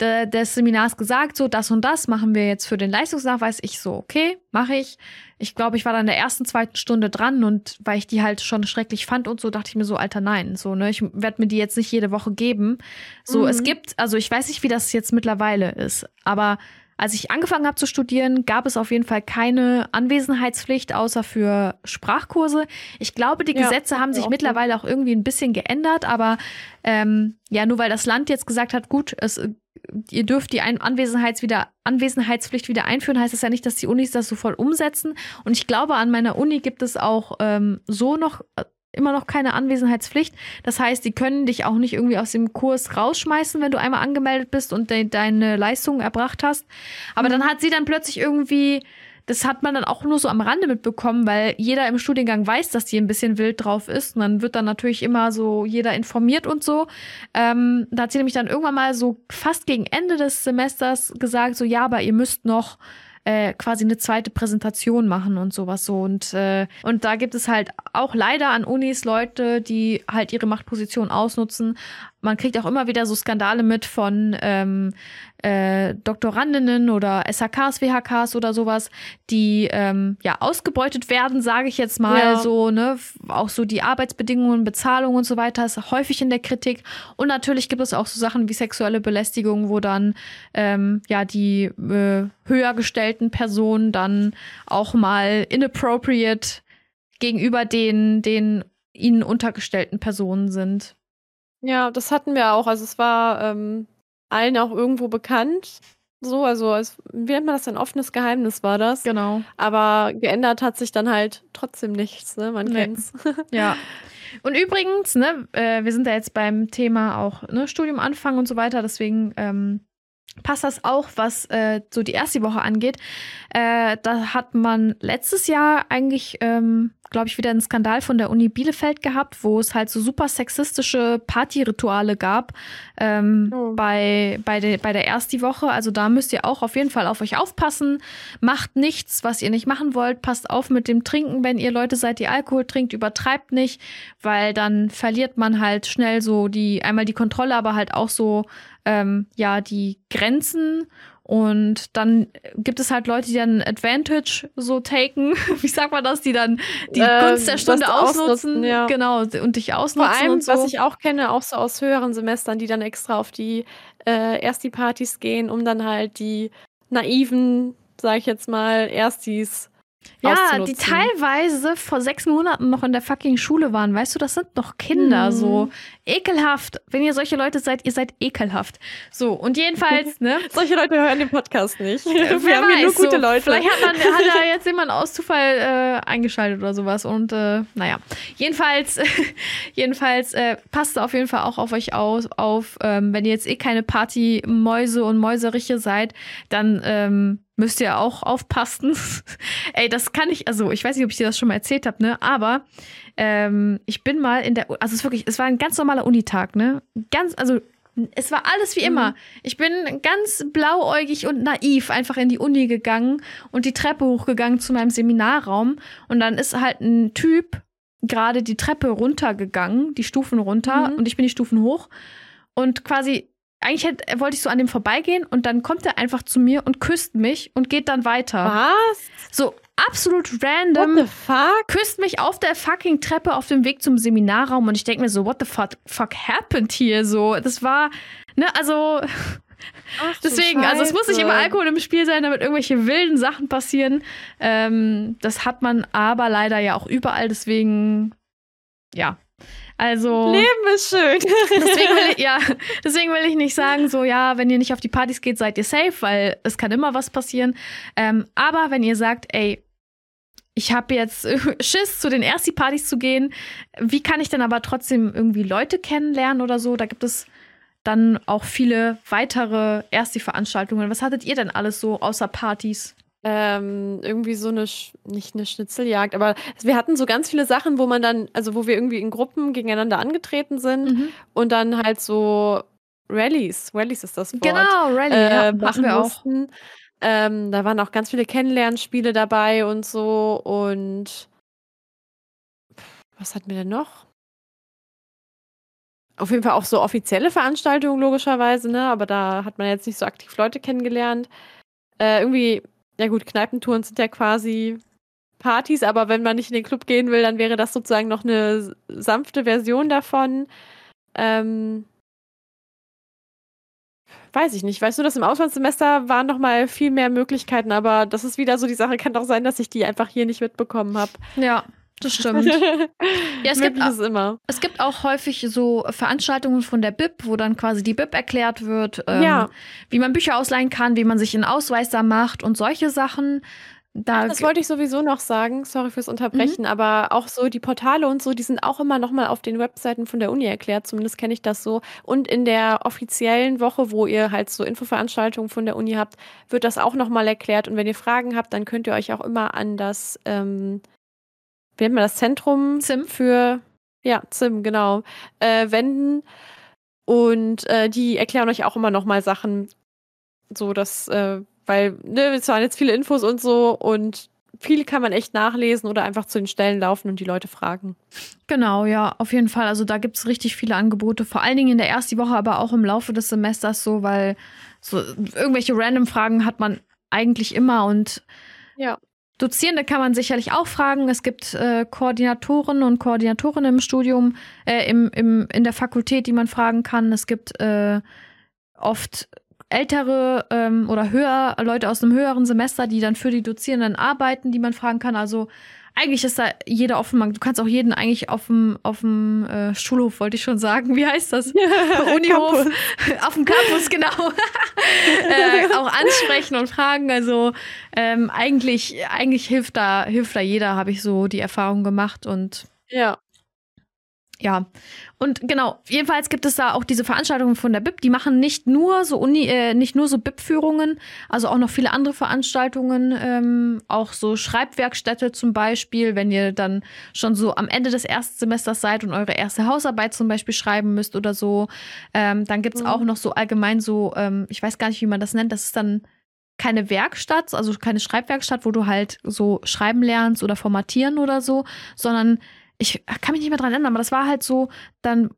de, des Seminars gesagt, so das und das machen wir jetzt für den Leistungsnachweis. Ich so, okay, mache ich. Ich glaube, ich war dann in der ersten, zweiten Stunde dran und weil ich die halt schon schrecklich fand und so, dachte ich mir so, Alter, nein, so, ne, ich werde mir die jetzt nicht jede Woche geben. So, mhm. es gibt, also ich weiß nicht, wie das jetzt mittlerweile ist, aber als ich angefangen habe zu studieren, gab es auf jeden Fall keine Anwesenheitspflicht, außer für Sprachkurse. Ich glaube, die ja, Gesetze haben sich mittlerweile auch irgendwie ein bisschen geändert, aber ähm, ja, nur weil das Land jetzt gesagt hat, gut, es, ihr dürft die Anwesenheits wieder, Anwesenheitspflicht wieder einführen, heißt das ja nicht, dass die Unis das so voll umsetzen. Und ich glaube, an meiner Uni gibt es auch ähm, so noch immer noch keine Anwesenheitspflicht. Das heißt, die können dich auch nicht irgendwie aus dem Kurs rausschmeißen, wenn du einmal angemeldet bist und de deine Leistung erbracht hast. Aber mhm. dann hat sie dann plötzlich irgendwie das hat man dann auch nur so am Rande mitbekommen, weil jeder im Studiengang weiß, dass die ein bisschen wild drauf ist. Und dann wird dann natürlich immer so jeder informiert und so. Ähm, da hat sie nämlich dann irgendwann mal so fast gegen Ende des Semesters gesagt, so ja, aber ihr müsst noch äh, quasi eine zweite Präsentation machen und sowas so. Und, äh, und da gibt es halt auch leider an Unis Leute, die halt ihre Machtposition ausnutzen. Man kriegt auch immer wieder so Skandale mit von ähm, äh, Doktorandinnen oder SHKs, WHKs oder sowas, die ähm, ja ausgebeutet werden, sage ich jetzt mal Ja. so, ne? Auch so die Arbeitsbedingungen, Bezahlung und so weiter ist häufig in der Kritik. Und natürlich gibt es auch so Sachen wie sexuelle Belästigung, wo dann ähm, ja die äh, höher gestellten Personen dann auch mal inappropriate gegenüber den, den ihnen untergestellten Personen sind. Ja, das hatten wir auch. Also es war ähm, allen auch irgendwo bekannt. So, also als, wie nennt man das denn? Offenes Geheimnis war das. Genau. Aber geändert hat sich dann halt trotzdem nichts, ne? Man Nee. kennt's. Ja. Und übrigens, ne, äh, wir sind da jetzt beim Thema auch ne, Studium anfangen und so weiter, deswegen ähm, passt das auch, was äh, so die erste Woche angeht. Äh, da hat man letztes Jahr eigentlich, ähm, glaube ich, wieder einen Skandal von der Uni Bielefeld gehabt, wo es halt so super sexistische Partyrituale gab ähm, Oh. bei, bei, de, bei der ersten Woche. Also da müsst ihr auch auf jeden Fall auf euch aufpassen. Macht nichts, was ihr nicht machen wollt. Passt auf mit dem Trinken, wenn ihr Leute seid, die Alkohol trinkt. Übertreibt nicht, weil dann verliert man halt schnell so die, einmal die Kontrolle, aber halt auch so, ähm, ja, die Grenzen. Und dann gibt es halt Leute, die dann Advantage so taken. Wie sagt man das? Die dann die Ähm, Gunst der Stunde ausnutzen. ausnutzen, ja. Genau, und dich Vor ausnutzen. allem, und so. was ich auch kenne, auch so aus höheren Semestern, die dann extra auf die äh, Ersti-Partys gehen, um dann halt die naiven, sag ich jetzt mal, Erstis Ja, die teilweise vor sechs Monaten noch in der fucking Schule waren. Weißt du, das sind noch Kinder, Mhm. so ekelhaft. Wenn ihr solche Leute seid, ihr seid ekelhaft. So, und jedenfalls, ne? Solche Leute hören den Podcast nicht. Wir Wer haben hier nur gute so, Leute. Vielleicht hat, man, hat da jetzt jemand aus Zufall äh, eingeschaltet oder sowas. Und äh, naja, jedenfalls, jedenfalls äh, passt auf jeden Fall auch auf euch aus, auf. Ähm, wenn ihr jetzt eh keine Partymäuse und Mäuseriche seid, dann ähm, müsst ihr auch aufpassen. Ey, das kann ich, also ich weiß nicht, ob ich dir das schon mal erzählt habe, ne? Aber ähm, ich bin mal in der, also es ist wirklich, es war ein ganz normaler Unitag, ne? Ganz, also es war alles wie immer. Ich bin ganz blauäugig und naiv einfach in die Uni gegangen und die Treppe hochgegangen zu meinem Seminarraum. Und dann ist halt ein Typ gerade die Treppe runtergegangen, die Stufen runter, Mhm. und ich bin die Stufen hoch. Und quasi, eigentlich hätte, wollte ich so an dem vorbeigehen und dann kommt er einfach zu mir und küsst mich und geht dann weiter. Was? So absolut What random the fuck? küsst mich auf der fucking Treppe auf dem Weg zum Seminarraum und ich denke mir so, what the fuck, fuck happened hier? So, das war, ne, also Ach, deswegen, also es muss nicht immer Alkohol im Spiel sein, damit irgendwelche wilden Sachen passieren. Ähm, das hat man aber leider ja auch überall, deswegen, ja. Also. Leben ist schön. Deswegen will, ich, ja, deswegen will ich nicht sagen, so, ja, wenn ihr nicht auf die Partys geht, seid ihr safe, weil es kann immer was passieren. Ähm, aber wenn ihr sagt, ey, ich habe jetzt Schiss, zu den Ersti-Partys zu gehen, wie kann ich denn aber trotzdem irgendwie Leute kennenlernen oder so? Da gibt es dann auch viele weitere Ersti-Veranstaltungen. Was hattet ihr denn alles so außer Partys? Ähm, irgendwie so eine, nicht eine Schnitzeljagd, aber wir hatten so ganz viele Sachen, wo man dann, also wo wir irgendwie in Gruppen gegeneinander angetreten sind und dann halt so Rallies, Rallies ist das Wort, Genau, Rally, äh, ja, machen wir auch. Ähm, da waren auch ganz viele Kennenlernspiele dabei und so und was hatten wir denn noch? Auf jeden Fall auch so offizielle Veranstaltungen, logischerweise, ne? Aber da hat man jetzt nicht so aktiv Leute kennengelernt. Äh, irgendwie, ja gut, Kneipentouren sind ja quasi Partys, aber wenn man nicht in den Club gehen will, dann wäre das sozusagen noch eine sanfte Version davon. Ähm, weiß ich nicht. Weißt du, dass im Auslandssemester waren noch mal viel mehr Möglichkeiten, aber das ist wieder so die Sache. Kann doch sein, dass ich die einfach hier nicht mitbekommen habe. Ja, das stimmt. Ja, es gibt, ist immer. Es gibt auch häufig so Veranstaltungen von der BIP, wo dann quasi die BIP erklärt wird, ähm, Ja. wie man Bücher ausleihen kann, wie man sich einen Ausweis da macht und solche Sachen. Da Das wollte ich sowieso noch sagen. Sorry fürs Unterbrechen, Mhm. aber auch so die Portale und so, die sind auch immer noch mal auf den Webseiten von der Uni erklärt. Zumindest kenne ich das so. Und in der offiziellen Woche, wo ihr halt so Infoveranstaltungen von der Uni habt, wird das auch noch mal erklärt. Und wenn ihr Fragen habt, dann könnt ihr euch auch immer an das, ähm, wie nennt man das Zentrum ZIM. für ja ZIM genau äh, wenden. Und äh, die erklären euch auch immer noch mal Sachen, so dass äh, weil, ne, es waren jetzt viele Infos und so und viel kann man echt nachlesen oder einfach zu den Stellen laufen und die Leute fragen. Genau, ja, auf jeden Fall. Also da gibt es richtig viele Angebote, vor allen Dingen in der ersten Woche, aber auch im Laufe des Semesters so, weil so irgendwelche random Fragen hat man eigentlich immer und ja. Dozierende kann man sicherlich auch fragen. Es gibt äh, Koordinatoren und Koordinatorinnen im Studium, äh, im, im, in der Fakultät, die man fragen kann. Es gibt äh, oft ältere ähm, oder höher Leute aus einem höheren Semester, die dann für die Dozierenden arbeiten, die man fragen kann. Also eigentlich ist da jeder offen. Du kannst auch jeden eigentlich auf dem, auf dem äh, Schulhof, wollte ich schon sagen. Wie heißt das? Unihof. auf dem Campus, genau. äh, auch ansprechen und fragen. Also ähm, eigentlich, eigentlich hilft da, hilft da jeder, habe ich so die Erfahrung gemacht. Und ja. Ja, und genau, jedenfalls gibt es da auch diese Veranstaltungen von der BIP, die machen nicht nur so Uni, äh, nicht nur so BIP-Führungen, also auch noch viele andere Veranstaltungen, ähm, auch so Schreibwerkstätte zum Beispiel, wenn ihr dann schon so am Ende des ersten Semesters seid und eure erste Hausarbeit zum Beispiel schreiben müsst oder so. Ähm, dann gibt's mhm. auch noch so allgemein so, ähm, ich weiß gar nicht, wie man das nennt, das ist dann keine Werkstatt, also keine Schreibwerkstatt, wo du halt so schreiben lernst oder formatieren oder so, sondern ich kann mich nicht mehr dran erinnern, aber das war halt so, dann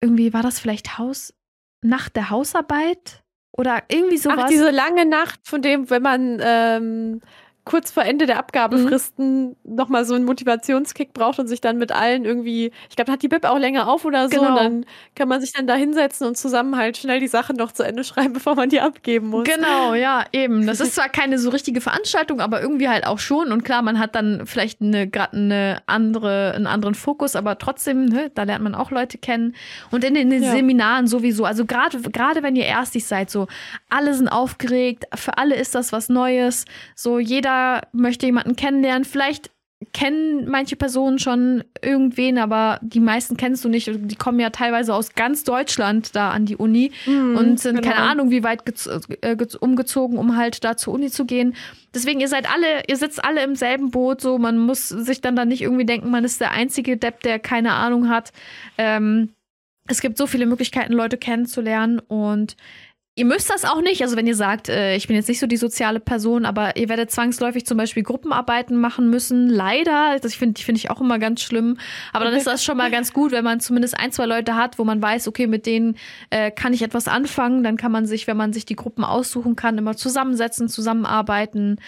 irgendwie war das vielleicht Haus, Nacht der Hausarbeit oder irgendwie sowas. Ach, diese lange Nacht, von dem, wenn man ähm, kurz vor Ende der Abgabefristen mhm. nochmal so einen Motivationskick braucht und sich dann mit allen irgendwie, ich glaube, hat die Bib auch länger auf oder so, genau. und dann kann man sich dann da hinsetzen und zusammen halt schnell die Sachen noch zu Ende schreiben, bevor man die abgeben muss. Genau, ja, eben. Das ist zwar keine so richtige Veranstaltung, aber irgendwie halt auch schon. Und klar, man hat dann vielleicht eine gerade eine andere, einen anderen Fokus, aber trotzdem, ne, da lernt man auch Leute kennen. Und in den, ja. Seminaren sowieso, also gerade gerade wenn ihr erstig seid, so alle sind aufgeregt, für alle ist das was Neues, so jeder möchte jemanden kennenlernen. Vielleicht kennen manche Personen schon irgendwen, aber die meisten kennst du nicht. Die kommen ja teilweise aus ganz Deutschland da an die Uni mm, und sind genau. keine Ahnung, wie weit äh, umgezogen, um halt da zur Uni zu gehen. Deswegen, ihr seid alle, ihr sitzt alle im selben Boot, so man muss sich dann da nicht irgendwie denken, man ist der einzige Depp, der keine Ahnung hat. Ähm, es gibt so viele Möglichkeiten, Leute kennenzulernen und Ihr müsst das auch nicht. Also wenn ihr sagt, äh, ich bin jetzt nicht so die soziale Person, aber ihr werdet zwangsläufig zum Beispiel Gruppenarbeiten machen müssen. Leider, das finde find ich auch immer ganz schlimm. Aber dann ist das schon mal ganz gut, wenn man zumindest ein, zwei Leute hat, wo man weiß, okay, mit denen äh, kann ich etwas anfangen. Dann kann man sich, wenn man sich die Gruppen aussuchen kann, immer zusammensetzen, zusammenarbeiten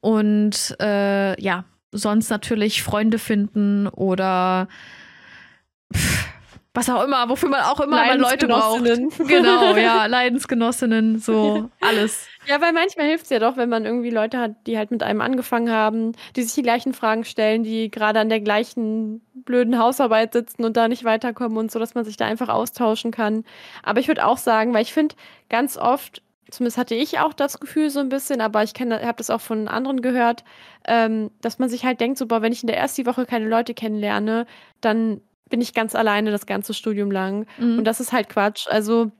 und äh, ja, sonst natürlich Freunde finden oder pff, was auch immer, wofür man auch immer mal Leute braucht. Genau, ja, Leidensgenossinnen, so alles. Ja, weil manchmal hilft es ja doch, wenn man irgendwie Leute hat, die halt mit einem angefangen haben, die sich die gleichen Fragen stellen, die gerade an der gleichen blöden Hausarbeit sitzen und da nicht weiterkommen und so, dass man sich da einfach austauschen kann. Aber ich würde auch sagen, weil ich finde, ganz oft, zumindest hatte ich auch das Gefühl so ein bisschen, aber ich habe das auch von anderen gehört, ähm, dass man sich halt denkt, so, boah, wenn ich in der ersten Woche keine Leute kennenlerne, dann bin ich ganz alleine das ganze Studium lang. Mhm. Und das ist halt Quatsch. Also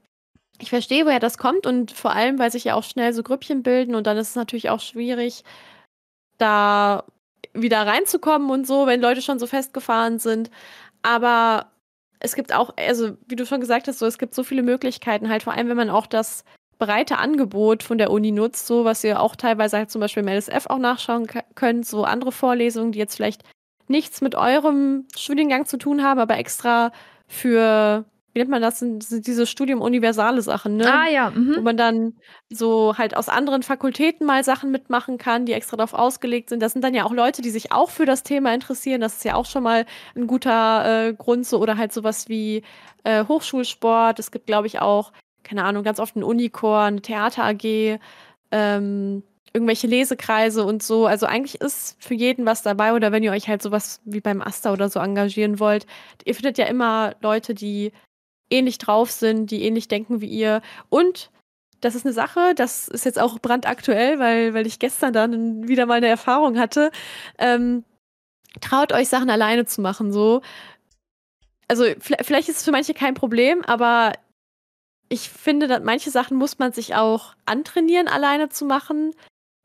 ich verstehe, woher das kommt und vor allem, weil sich ja auch schnell so Grüppchen bilden und dann ist es natürlich auch schwierig, da wieder reinzukommen und so, wenn Leute schon so festgefahren sind. Aber es gibt auch, also wie du schon gesagt hast, so es gibt so viele Möglichkeiten, halt vor allem, wenn man auch das breite Angebot von der Uni nutzt, so was ihr auch teilweise halt zum Beispiel im LSF auch nachschauen könnt, so andere Vorlesungen, die jetzt vielleicht nichts mit eurem Studiengang zu tun haben, aber extra für, wie nennt man das, sind, diese Studium universale Sachen, ne? Ah ja. Mhm. Wo man dann so halt aus anderen Fakultäten mal Sachen mitmachen kann, die extra darauf ausgelegt sind. Das sind dann ja auch Leute, die sich auch für das Thema interessieren. Das ist ja auch schon mal ein guter äh, Grund so oder halt sowas wie äh, Hochschulsport. Es gibt, glaube ich, auch, keine Ahnung, ganz oft einen Unichor, eine Theater AG. Ähm, irgendwelche Lesekreise und so. Also eigentlich ist für jeden was dabei oder wenn ihr euch halt sowas wie beim Asta oder so engagieren wollt. Ihr findet ja immer Leute, die ähnlich drauf sind, die ähnlich denken wie ihr. Und das ist eine Sache, das ist jetzt auch brandaktuell, weil, weil ich gestern dann wieder mal eine Erfahrung hatte. Ähm, traut euch Sachen alleine zu machen, so. Also vielleicht ist es für manche kein Problem, aber ich finde, dass manche Sachen muss man sich auch antrainieren, alleine zu machen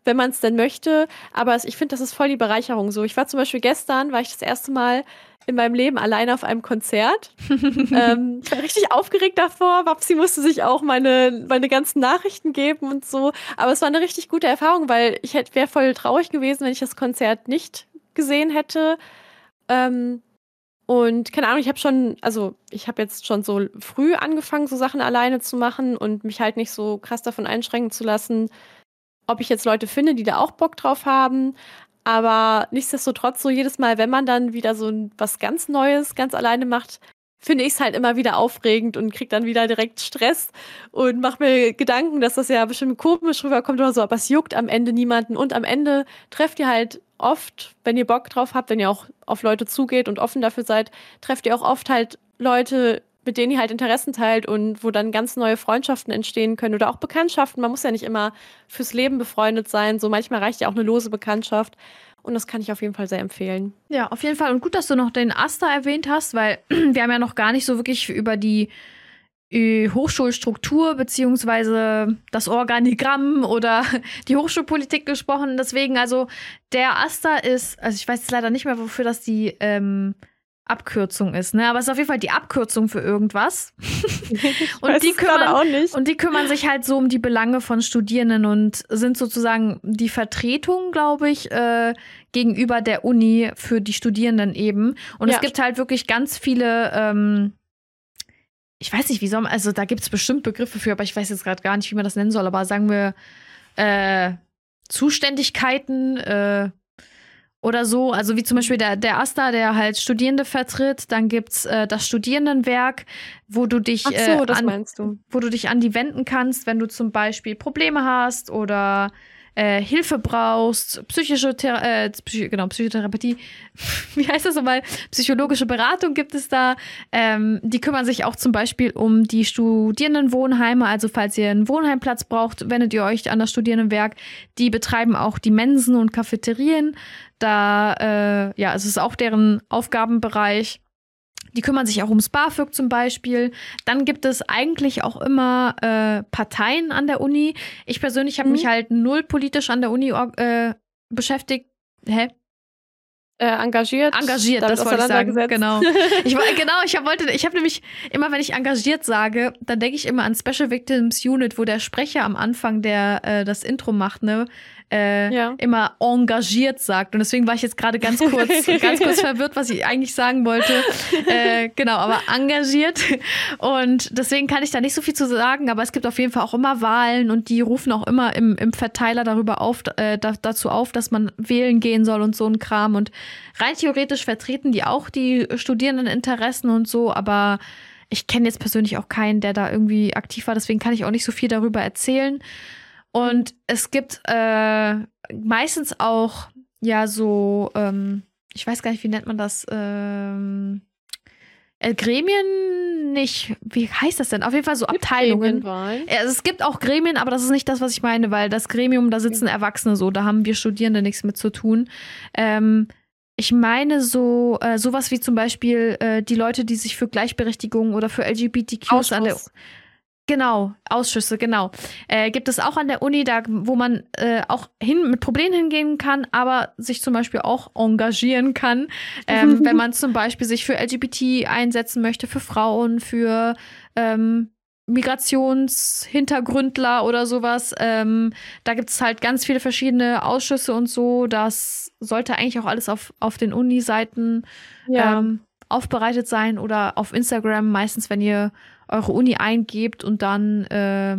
wenn man es denn möchte. Aber ich finde, das ist voll die Bereicherung so. Ich war zum Beispiel gestern, war ich das erste Mal in meinem Leben alleine auf einem Konzert. ähm, ich war richtig aufgeregt davor. Babsi musste sich auch meine, meine ganzen Nachrichten geben und so. Aber es war eine richtig gute Erfahrung, weil ich wäre voll traurig gewesen, wenn ich das Konzert nicht gesehen hätte. Ähm, und keine Ahnung, ich habe schon, also ich habe jetzt schon so früh angefangen, so Sachen alleine zu machen und mich halt nicht so krass davon einschränken zu lassen, ob ich jetzt Leute finde, die da auch Bock drauf haben. Aber nichtsdestotrotz, so jedes Mal, wenn man dann wieder so was ganz Neues ganz alleine macht, finde ich es halt immer wieder aufregend und kriege dann wieder direkt Stress und mache mir Gedanken, dass das ja bestimmt komisch rüberkommt oder so, aber es juckt am Ende niemanden und am Ende trefft ihr halt oft, wenn ihr Bock drauf habt, wenn ihr auch auf Leute zugeht und offen dafür seid, trefft ihr auch oft halt Leute, mit denen ihr halt Interessen teilt und wo dann ganz neue Freundschaften entstehen können oder auch Bekanntschaften. Man muss ja nicht immer fürs Leben befreundet sein. So manchmal reicht ja auch eine lose Bekanntschaft. Und das kann ich auf jeden Fall sehr empfehlen. Ja, auf jeden Fall. Und gut, dass du noch den Asta erwähnt hast, weil wir haben ja noch gar nicht so wirklich über die äh, Hochschulstruktur beziehungsweise das Organigramm oder die Hochschulpolitik gesprochen. Deswegen, also der Asta ist, also ich weiß jetzt leider nicht mehr, wofür das die ähm, Abkürzung ist, ne? Aber es ist auf jeden Fall die Abkürzung für irgendwas. und, die kümmern, und die kümmern sich halt so um die Belange von Studierenden und sind sozusagen die Vertretung, glaube ich, äh, gegenüber der Uni für die Studierenden eben. Und ja. es gibt halt wirklich ganz viele, ähm, ich weiß nicht, wie soll man, also da gibt es bestimmt Begriffe für, aber ich weiß jetzt gerade gar nicht, wie man das nennen soll, aber sagen wir äh, Zuständigkeiten, äh, oder so. Also wie zum Beispiel der, der Asta, der halt Studierende vertritt. Dann gibt's äh, das Studierendenwerk, wo du dich Ach so, äh, an, du. wo du dich an die wenden kannst, wenn du zum Beispiel Probleme hast oder äh, Hilfe brauchst, psychische Thera äh, Psych genau, Psychotherapie, wie heißt das nochmal? Psychologische Beratung gibt es da. Ähm, die kümmern sich auch zum Beispiel um die Studierendenwohnheime. Also falls ihr einen Wohnheimplatz braucht, wendet ihr euch an das Studierendenwerk. Die betreiben auch die Mensen und Cafeterien. Da, äh, ja, es ist auch deren Aufgabenbereich. Die kümmern sich auch ums BAföG zum Beispiel. Dann gibt es eigentlich auch immer äh, Parteien an der Uni. Ich persönlich habe mhm. mich halt null politisch an der Uni äh, beschäftigt. Hä? Äh, engagiert. Engagiert, das wollte ich sagen. Genau. Ich, genau, ich hab, wollte, ich habe nämlich immer, wenn ich engagiert sage, dann denke ich immer an Special Victims Unit, wo der Sprecher am Anfang, der äh, das Intro macht, ne, äh, ja. immer engagiert sagt. Und deswegen war ich jetzt gerade ganz kurz, ganz kurz verwirrt, was ich eigentlich sagen wollte. Äh, genau, aber engagiert. Und deswegen kann ich da nicht so viel zu sagen, aber es gibt auf jeden Fall auch immer Wahlen und die rufen auch immer im, im Verteiler darüber auf, äh, da, dazu auf, dass man wählen gehen soll und so ein Kram. Und rein theoretisch vertreten die auch die Studierendeninteressen und so, aber ich kenne jetzt persönlich auch keinen, der da irgendwie aktiv war, deswegen kann ich auch nicht so viel darüber erzählen. Und es gibt äh, meistens auch ja so, ähm, ich weiß gar nicht, wie nennt man das? Ähm, äh, Gremien nicht, wie heißt das denn? Auf jeden Fall so Abteilungen. Also es gibt auch Gremien, aber das ist nicht das, was ich meine, weil das Gremium, da sitzen Erwachsene so, da haben wir Studierende nichts mit zu tun. Ähm, ich meine so äh, sowas wie zum Beispiel äh, die Leute, die sich für Gleichberechtigung oder für LGBTQs an der Genau, Ausschüsse, genau. Äh, gibt es auch an der Uni, da, wo man äh, auch hin, mit Problemen hingehen kann, aber sich zum Beispiel auch engagieren kann, ähm, wenn man zum Beispiel sich für LGBT einsetzen möchte, für Frauen, für ähm, Migrationshintergründler oder sowas. Ähm, da gibt es halt ganz viele verschiedene Ausschüsse und so. Das sollte eigentlich auch alles auf, auf den Uni-Seiten ja. ähm, aufbereitet sein oder auf Instagram, meistens, wenn ihr eure Uni eingebt und dann, äh,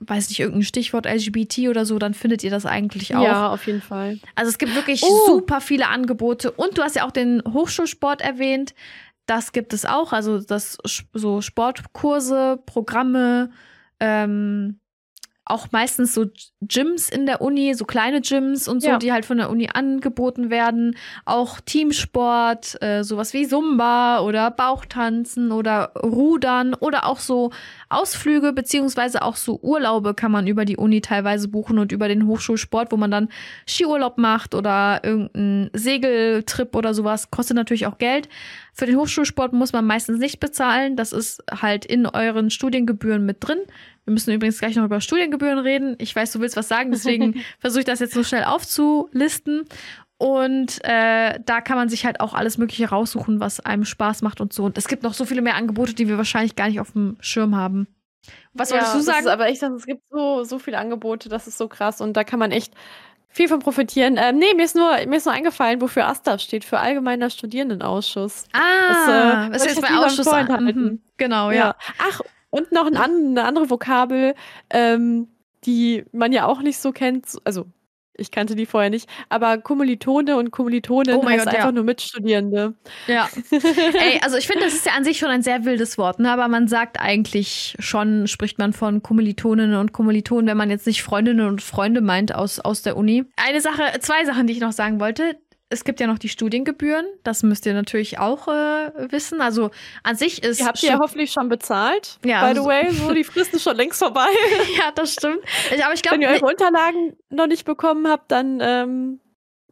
weiß nicht, irgendein Stichwort LGBT oder so, dann findet ihr das eigentlich auch. Ja, auf jeden Fall. Also es gibt wirklich oh. super viele Angebote. Und du hast ja auch den Hochschulsport erwähnt. Das gibt es auch. Also das so Sportkurse, Programme, ähm, auch meistens so Gyms in der Uni, so kleine Gyms und so, ja. die halt von der Uni angeboten werden. Auch Teamsport, äh, sowas wie Zumba oder Bauchtanzen oder Rudern oder auch so Ausflüge beziehungsweise auch so Urlaube kann man über die Uni teilweise buchen und über den Hochschulsport, wo man dann Skiurlaub macht oder irgendeinen Segeltrip oder sowas. Kostet natürlich auch Geld. Für den Hochschulsport muss man meistens nicht bezahlen. Das ist halt in euren Studiengebühren mit drin. Wir müssen übrigens gleich noch über Studiengebühren reden. Ich weiß, du willst was sagen, deswegen versuche ich das jetzt so schnell aufzulisten. Und äh, da kann man sich halt auch alles Mögliche raussuchen, was einem Spaß macht und so. Und es gibt noch so viele mehr Angebote, die wir wahrscheinlich gar nicht auf dem Schirm haben. Was Ja, wolltest du sagen? aber echt, es gibt so, so viele Angebote, das ist so krass und da kann man echt viel von profitieren. Ähm, nee, mir ist, nur, mir ist nur eingefallen, wofür AStA steht, für Allgemeiner Studierendenausschuss. ah, das, äh, ist ich jetzt bei Ausschuss. vorenthalten. Mhm, genau, ja. Ach, und noch ein, an- eine andere Vokabel, ähm, die man ja auch nicht so kennt, also ich kannte die vorher nicht, aber Kommilitone und Kommilitonen Oh mein heißt Gott, einfach ja. nur Mitstudierende. Ja. Ey, also ich finde, das ist ja an sich schon ein sehr wildes Wort, ne? aber man sagt eigentlich schon, spricht man von Kommilitoninnen und Kommilitonen, wenn man jetzt nicht Freundinnen und Freunde meint aus, aus der Uni. Eine Sache, zwei Sachen, die ich noch sagen wollte. Es gibt ja noch die Studiengebühren, das müsst ihr natürlich auch äh, wissen. Also an sich ist. Die habt ihr ja hoffentlich schon bezahlt. Ja, By also- the way, so die Frist ist schon längst vorbei. ja, das stimmt. Ich, aber ich Wenn ihr glaube, eure Unterlagen noch nicht bekommen habt, dann ähm,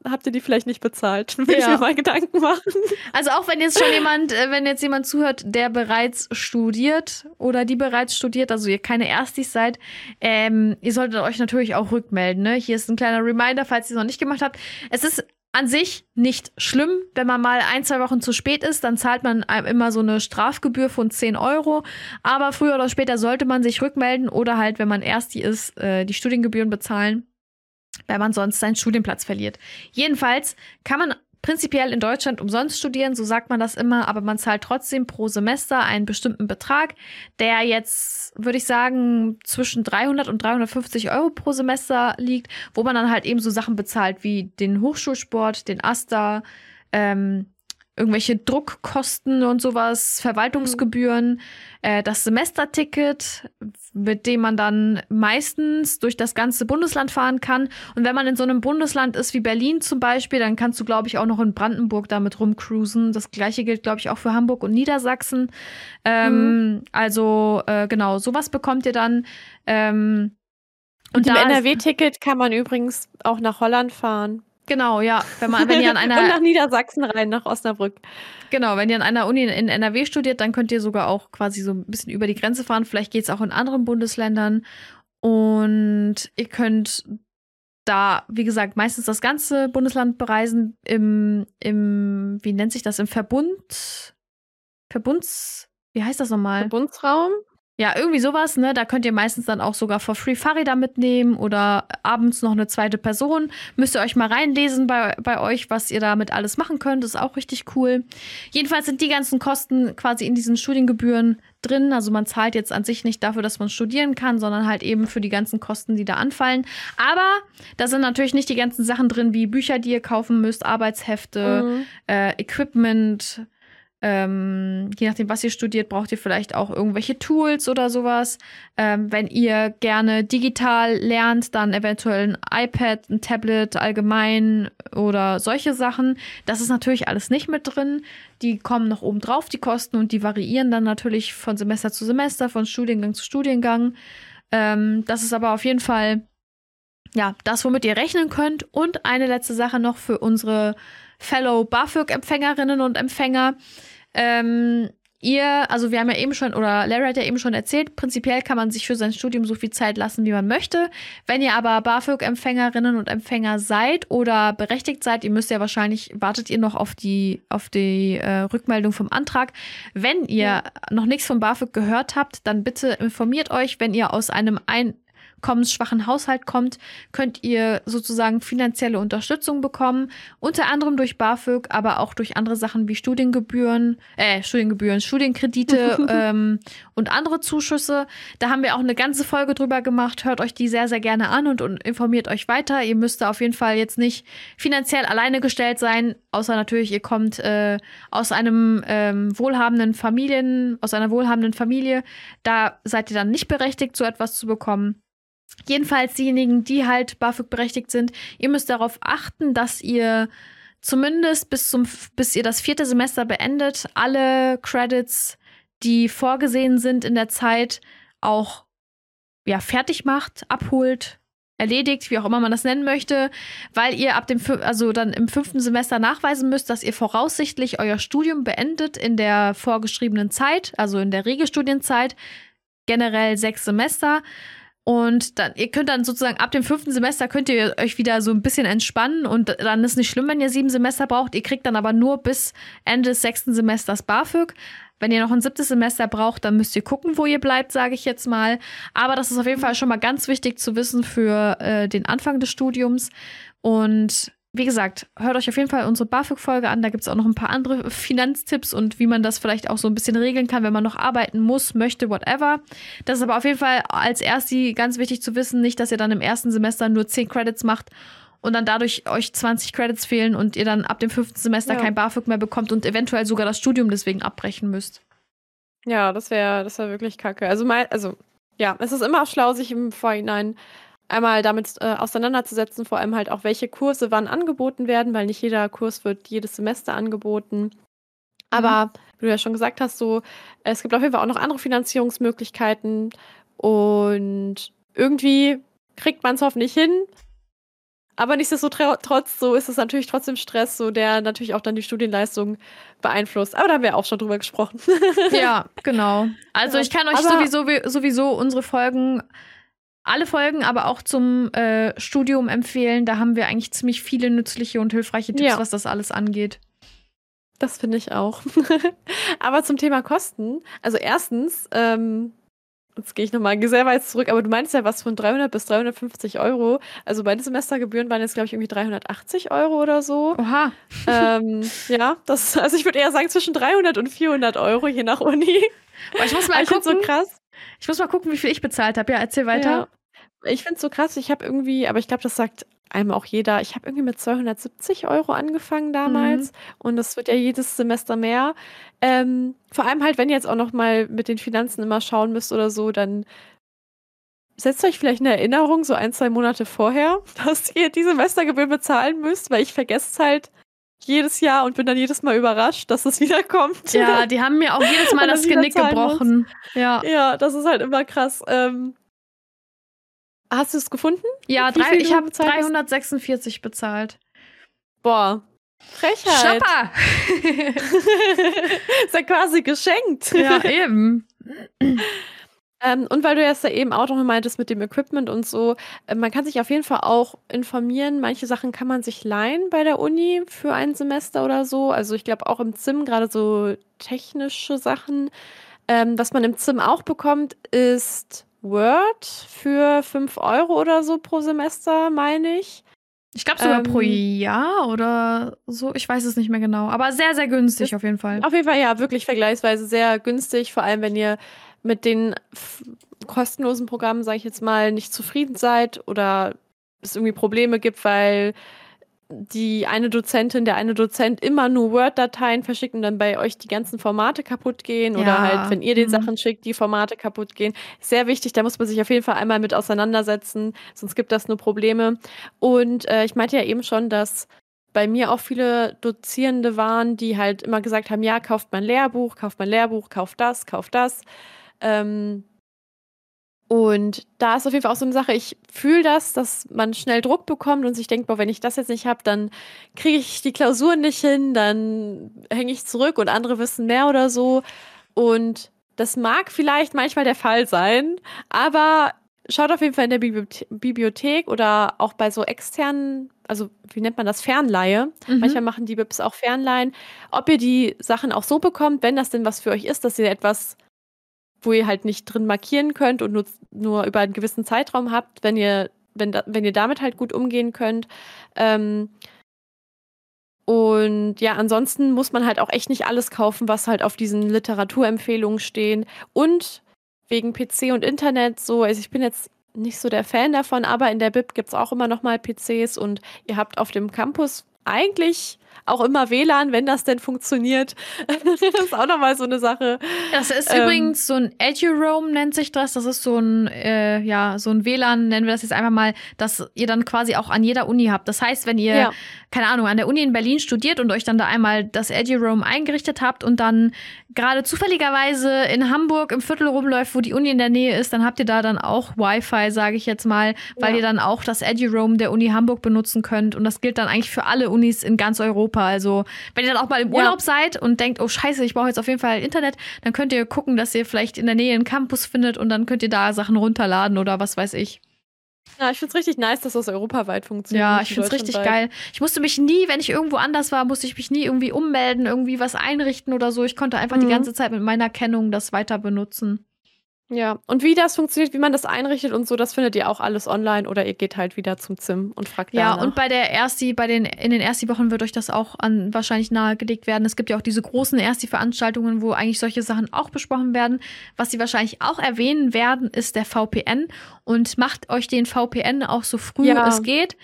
habt ihr die vielleicht nicht bezahlt. Will ich Ja. mir mal Gedanken machen. also auch wenn jetzt schon jemand, äh, wenn jetzt jemand zuhört, der bereits studiert oder die bereits studiert, also ihr keine Erstis seid, ähm, ihr solltet euch natürlich auch rückmelden. Ne? Hier ist ein kleiner Reminder, falls ihr es noch nicht gemacht habt. Es ist an sich nicht schlimm, wenn man mal ein, zwei Wochen zu spät ist, dann zahlt man immer so eine Strafgebühr von 10 Euro. Aber früher oder später sollte man sich rückmelden oder halt, wenn man Ersti ist, äh, die Studiengebühren bezahlen, weil man sonst seinen Studienplatz verliert. Jedenfalls kann man prinzipiell in Deutschland umsonst studieren, so sagt man das immer, aber man zahlt trotzdem pro Semester einen bestimmten Betrag, der jetzt, würde ich sagen, zwischen 300 und 350 Euro pro Semester liegt, wo man dann halt eben so Sachen bezahlt wie den Hochschulsport, den AStA, ähm, irgendwelche Druckkosten und sowas, Verwaltungsgebühren, äh, das Semesterticket, mit dem man dann meistens durch das ganze Bundesland fahren kann. Und wenn man in so einem Bundesland ist wie Berlin zum Beispiel, dann kannst du, glaube ich, auch noch in Brandenburg damit rumcruisen. Das gleiche gilt, glaube ich, auch für Hamburg und Niedersachsen. Ähm, Also äh, genau, sowas bekommt ihr dann. Ähm, Und im da ist- NRW-Ticket kann man übrigens auch nach Holland fahren. Genau, ja. Wenn man, wenn ihr an einer Und nach Niedersachsen rein, nach Osnabrück. Genau, wenn ihr an einer Uni in NRW studiert, dann könnt ihr sogar auch quasi so ein bisschen über die Grenze fahren. Vielleicht geht es auch in anderen Bundesländern. Und ihr könnt da, wie gesagt, meistens das ganze Bundesland bereisen im, im wie nennt sich das, im Verbund, Verbunds, wie heißt das nochmal? Bundesraum. Ja, irgendwie sowas, ne? Da könnt ihr meistens dann auch sogar for free Fahrräder mitnehmen oder abends noch eine zweite Person. Müsst ihr euch mal reinlesen bei, bei euch, was ihr damit alles machen könnt. Das ist auch richtig cool. Jedenfalls sind die ganzen Kosten quasi in diesen Studiengebühren drin. Also man zahlt jetzt an sich nicht dafür, dass man studieren kann, sondern halt eben für die ganzen Kosten, die da anfallen. Aber da sind natürlich nicht die ganzen Sachen drin, wie Bücher, die ihr kaufen müsst, Arbeitshefte, Mhm. äh, Equipment. Ähm, je nachdem, was ihr studiert, braucht ihr vielleicht auch irgendwelche Tools oder sowas. Ähm, wenn ihr gerne digital lernt, dann eventuell ein iPad, ein Tablet allgemein oder solche Sachen. Das ist natürlich alles nicht mit drin. Die kommen noch oben drauf, die Kosten, und die variieren dann natürlich von Semester zu Semester, von Studiengang zu Studiengang. Ähm, das ist aber auf jeden Fall ja, das, womit ihr rechnen könnt. Und eine letzte Sache noch für unsere Fellow BAföG-Empfängerinnen und Empfänger. Ähm, ihr, also wir haben ja eben schon, oder Larry hat ja eben schon erzählt, prinzipiell kann man sich für sein Studium so viel Zeit lassen, wie man möchte. Wenn ihr aber BAföG-Empfängerinnen und Empfänger seid oder berechtigt seid, ihr müsst ja wahrscheinlich, wartet ihr noch auf die, auf die äh, Rückmeldung vom Antrag. Wenn ihr Ja. noch nichts vom BAföG gehört habt, dann bitte informiert euch, wenn ihr aus einem einkommensschwachen Haushalt kommt, könnt ihr sozusagen finanzielle Unterstützung bekommen, unter anderem durch BAföG, aber auch durch andere Sachen wie Studiengebühren, äh, Studiengebühren, Studienkredite ähm, und andere Zuschüsse. Da haben wir auch eine ganze Folge drüber gemacht. Hört euch die sehr, sehr gerne an und, und informiert euch weiter. Ihr müsst da auf jeden Fall jetzt nicht finanziell alleine gestellt sein, außer natürlich, ihr kommt äh, aus einem ähm, wohlhabenden Familien, aus einer wohlhabenden Familie. Da seid ihr dann nicht berechtigt, so etwas zu bekommen. Jedenfalls diejenigen, die halt BAföG berechtigt sind, ihr müsst darauf achten, dass ihr zumindest bis zum bis ihr das vierte Semester beendet, alle Credits, die vorgesehen sind in der Zeit, auch ja fertig macht, abholt, erledigt, wie auch immer man das nennen möchte, weil ihr ab dem also dann im fünften Semester nachweisen müsst, dass ihr voraussichtlich euer Studium beendet in der vorgeschriebenen Zeit, also in der Regelstudienzeit, generell sechs Semester. Und dann, ihr könnt dann sozusagen ab dem fünften Semester könnt ihr euch wieder so ein bisschen entspannen und dann ist nicht schlimm, wenn ihr sieben Semester braucht. Ihr kriegt dann aber nur bis Ende des sechsten Semesters BAföG. Wenn ihr noch ein siebtes Semester braucht, dann müsst ihr gucken, wo ihr bleibt, sage ich jetzt mal. Aber das ist auf jeden Fall schon mal ganz wichtig zu wissen für äh, den Anfang des Studiums. Und wie gesagt, hört euch auf jeden Fall unsere BAföG-Folge an. Da gibt es auch noch ein paar andere Finanztipps und wie man das vielleicht auch so ein bisschen regeln kann, wenn man noch arbeiten muss, möchte, whatever. Das ist aber auf jeden Fall als ersti ganz wichtig zu wissen, nicht, dass ihr dann im ersten Semester nur 10 Credits macht und dann dadurch euch 20 Credits fehlen und ihr dann ab dem fünften Semester ja. kein BAföG mehr bekommt und eventuell sogar das Studium deswegen abbrechen müsst. Ja, das wäre das wär wirklich kacke. Also, mal, also ja, es ist immer schlau, sich im Vorhinein einmal damit äh, auseinanderzusetzen, vor allem halt auch, welche Kurse wann angeboten werden, weil nicht jeder Kurs wird jedes Semester angeboten. Aber mhm. wie du ja schon gesagt hast, so, es gibt auf jeden Fall auch noch andere Finanzierungsmöglichkeiten und irgendwie kriegt man es hoffentlich hin. Aber nichtsdestotrotz, so ist es natürlich trotzdem Stress, so der natürlich auch dann die Studienleistung beeinflusst. Aber da haben wir auch schon drüber gesprochen. ja, genau. Also ich kann euch sowieso, sowieso unsere Folgen alle Folgen, aber auch zum äh, Studium empfehlen. Da haben wir eigentlich ziemlich viele nützliche und hilfreiche Tipps, ja. was das alles angeht. Das finde ich auch. aber zum Thema Kosten. Also erstens, ähm, jetzt gehe ich nochmal sehr weit zurück, aber du meinst ja was von 300 bis 350 Euro. Also meine Semestergebühren waren jetzt, glaube ich, irgendwie 380 Euro oder so. Oha. Ähm, ja, das, also ich würde eher sagen zwischen 300 und 400 Euro, je nach Uni. Aber ich muss mal gucken. so krass. Ich muss mal gucken, wie viel ich bezahlt habe. Ja, erzähl weiter. Ja. Ich finde es so krass. Ich habe irgendwie, aber ich glaube, das sagt einem auch jeder. Ich habe irgendwie mit 270 Euro angefangen damals mhm. und das wird ja jedes Semester mehr. Ähm, vor allem halt, wenn ihr jetzt auch noch mal mit den Finanzen immer schauen müsst oder so, dann setzt euch vielleicht eine Erinnerung so ein, zwei Monate vorher, dass ihr die Semestergebühr bezahlen müsst, weil ich vergesse es halt jedes Jahr und bin dann jedes Mal überrascht, dass es wiederkommt. Ja, die haben mir auch jedes Mal das Genick gebrochen. Ja. ja, das ist halt immer krass. Ähm, hast du es gefunden? Ja, drei, ich habe 346 hast? bezahlt. Boah. Frechheit. Schnapper! ist ja quasi geschenkt. Ja, eben. Ähm, und weil du jetzt da eben auch noch meintest mit dem Equipment und so, äh, man kann sich auf jeden Fall auch informieren. Manche Sachen kann man sich leihen bei der Uni für ein Semester oder so. Also ich glaube auch im ZIM, gerade so technische Sachen. Ähm, was man im ZIM auch bekommt, ist Word für 5 Euro oder so pro Semester, meine ich. Ich glaube sogar ähm, pro Jahr oder so. Ich weiß es nicht mehr genau. Aber sehr, sehr günstig auf jeden Fall. Auf jeden Fall, ja, wirklich vergleichsweise sehr günstig. Vor allem, wenn ihr mit den kostenlosen Programmen, sage ich jetzt mal, nicht zufrieden seid oder es irgendwie Probleme gibt, weil die eine Dozentin, der eine Dozent immer nur Word-Dateien verschickt und dann bei euch die ganzen Formate kaputt gehen oder halt, wenn ihr den mhm. Sachen schickt, die Formate kaputt gehen. Sehr wichtig, da muss man sich auf jeden Fall einmal mit auseinandersetzen, sonst gibt das nur Probleme. Und äh, ich meinte ja eben schon, dass bei mir auch viele Dozierende waren, die halt immer gesagt haben, ja, kauft mein Lehrbuch, kauft mein Lehrbuch, kauft das, kauft das. Ähm, und da ist auf jeden Fall auch so eine Sache, ich fühle das, dass man schnell Druck bekommt und sich denkt, boah, wenn ich das jetzt nicht habe, dann kriege ich die Klausuren nicht hin, dann hänge ich zurück und andere wissen mehr oder so. Und das mag vielleicht manchmal der Fall sein, aber schaut auf jeden Fall in der Bibliothek oder auch bei so externen, also wie nennt man das, Fernleihe. Mhm. Manchmal machen die BIPs auch Fernleihen, ob ihr die Sachen auch so bekommt, wenn das denn was für euch ist, dass ihr etwas wo ihr halt nicht drin markieren könnt und nur, nur über einen gewissen Zeitraum habt, wenn ihr, wenn, wenn ihr damit halt gut umgehen könnt. Ähm, und ja, ansonsten muss man halt auch echt nicht alles kaufen, was halt auf diesen Literaturempfehlungen stehen. Und wegen PC und Internet so, also ich bin jetzt nicht so der Fan davon, aber in der Bib gibt es auch immer noch mal PCs und ihr habt auf dem Campus eigentlich auch immer WLAN, wenn das denn funktioniert. das ist auch nochmal so eine Sache. Das ist ähm, übrigens so ein EduRoam nennt sich das. Das ist so ein, äh, ja, so ein WLAN, nennen wir das jetzt einfach mal, dass ihr dann quasi auch an jeder Uni habt. Das heißt, wenn ihr, ja. Keine Ahnung, an der Uni in Berlin studiert und euch dann da einmal das EduRoam eingerichtet habt und dann gerade zufälligerweise in Hamburg im Viertel rumläuft, wo die Uni in der Nähe ist, dann habt ihr da dann auch Wi-Fi, sage ich jetzt mal, weil ja. ihr dann auch das EduRoam der Uni Hamburg benutzen könnt. Und das gilt dann eigentlich für alle Unis in ganz Europa. Also, wenn ihr dann auch mal im Ja. Urlaub seid und denkt, oh scheiße, ich brauche jetzt auf jeden Fall Internet, dann könnt ihr gucken, dass ihr vielleicht in der Nähe einen Campus findet und dann könnt ihr da Sachen runterladen oder was weiß ich. Ja, ich find's richtig nice, dass das europaweit funktioniert. Ja, ich find's richtig geil. Ich musste mich nie, wenn ich irgendwo anders war, musste ich mich nie irgendwie ummelden, irgendwie was einrichten oder so. Ich konnte einfach die Mhm. ganze Zeit mit meiner Kennung das weiter benutzen. Ja, und wie das funktioniert, wie man das einrichtet und so, das findet ihr auch alles online oder ihr geht halt wieder zum ZIM und fragt Ja, danach. und bei der Ersti, bei den, in den Ersti-Wochen wird euch das auch an wahrscheinlich nahegelegt werden. Es gibt ja auch diese großen Ersti-Veranstaltungen, wo eigentlich solche Sachen auch besprochen werden. Was sie wahrscheinlich auch erwähnen werden, ist der VPN. Und macht euch den VPN auch so früh Ja. es geht.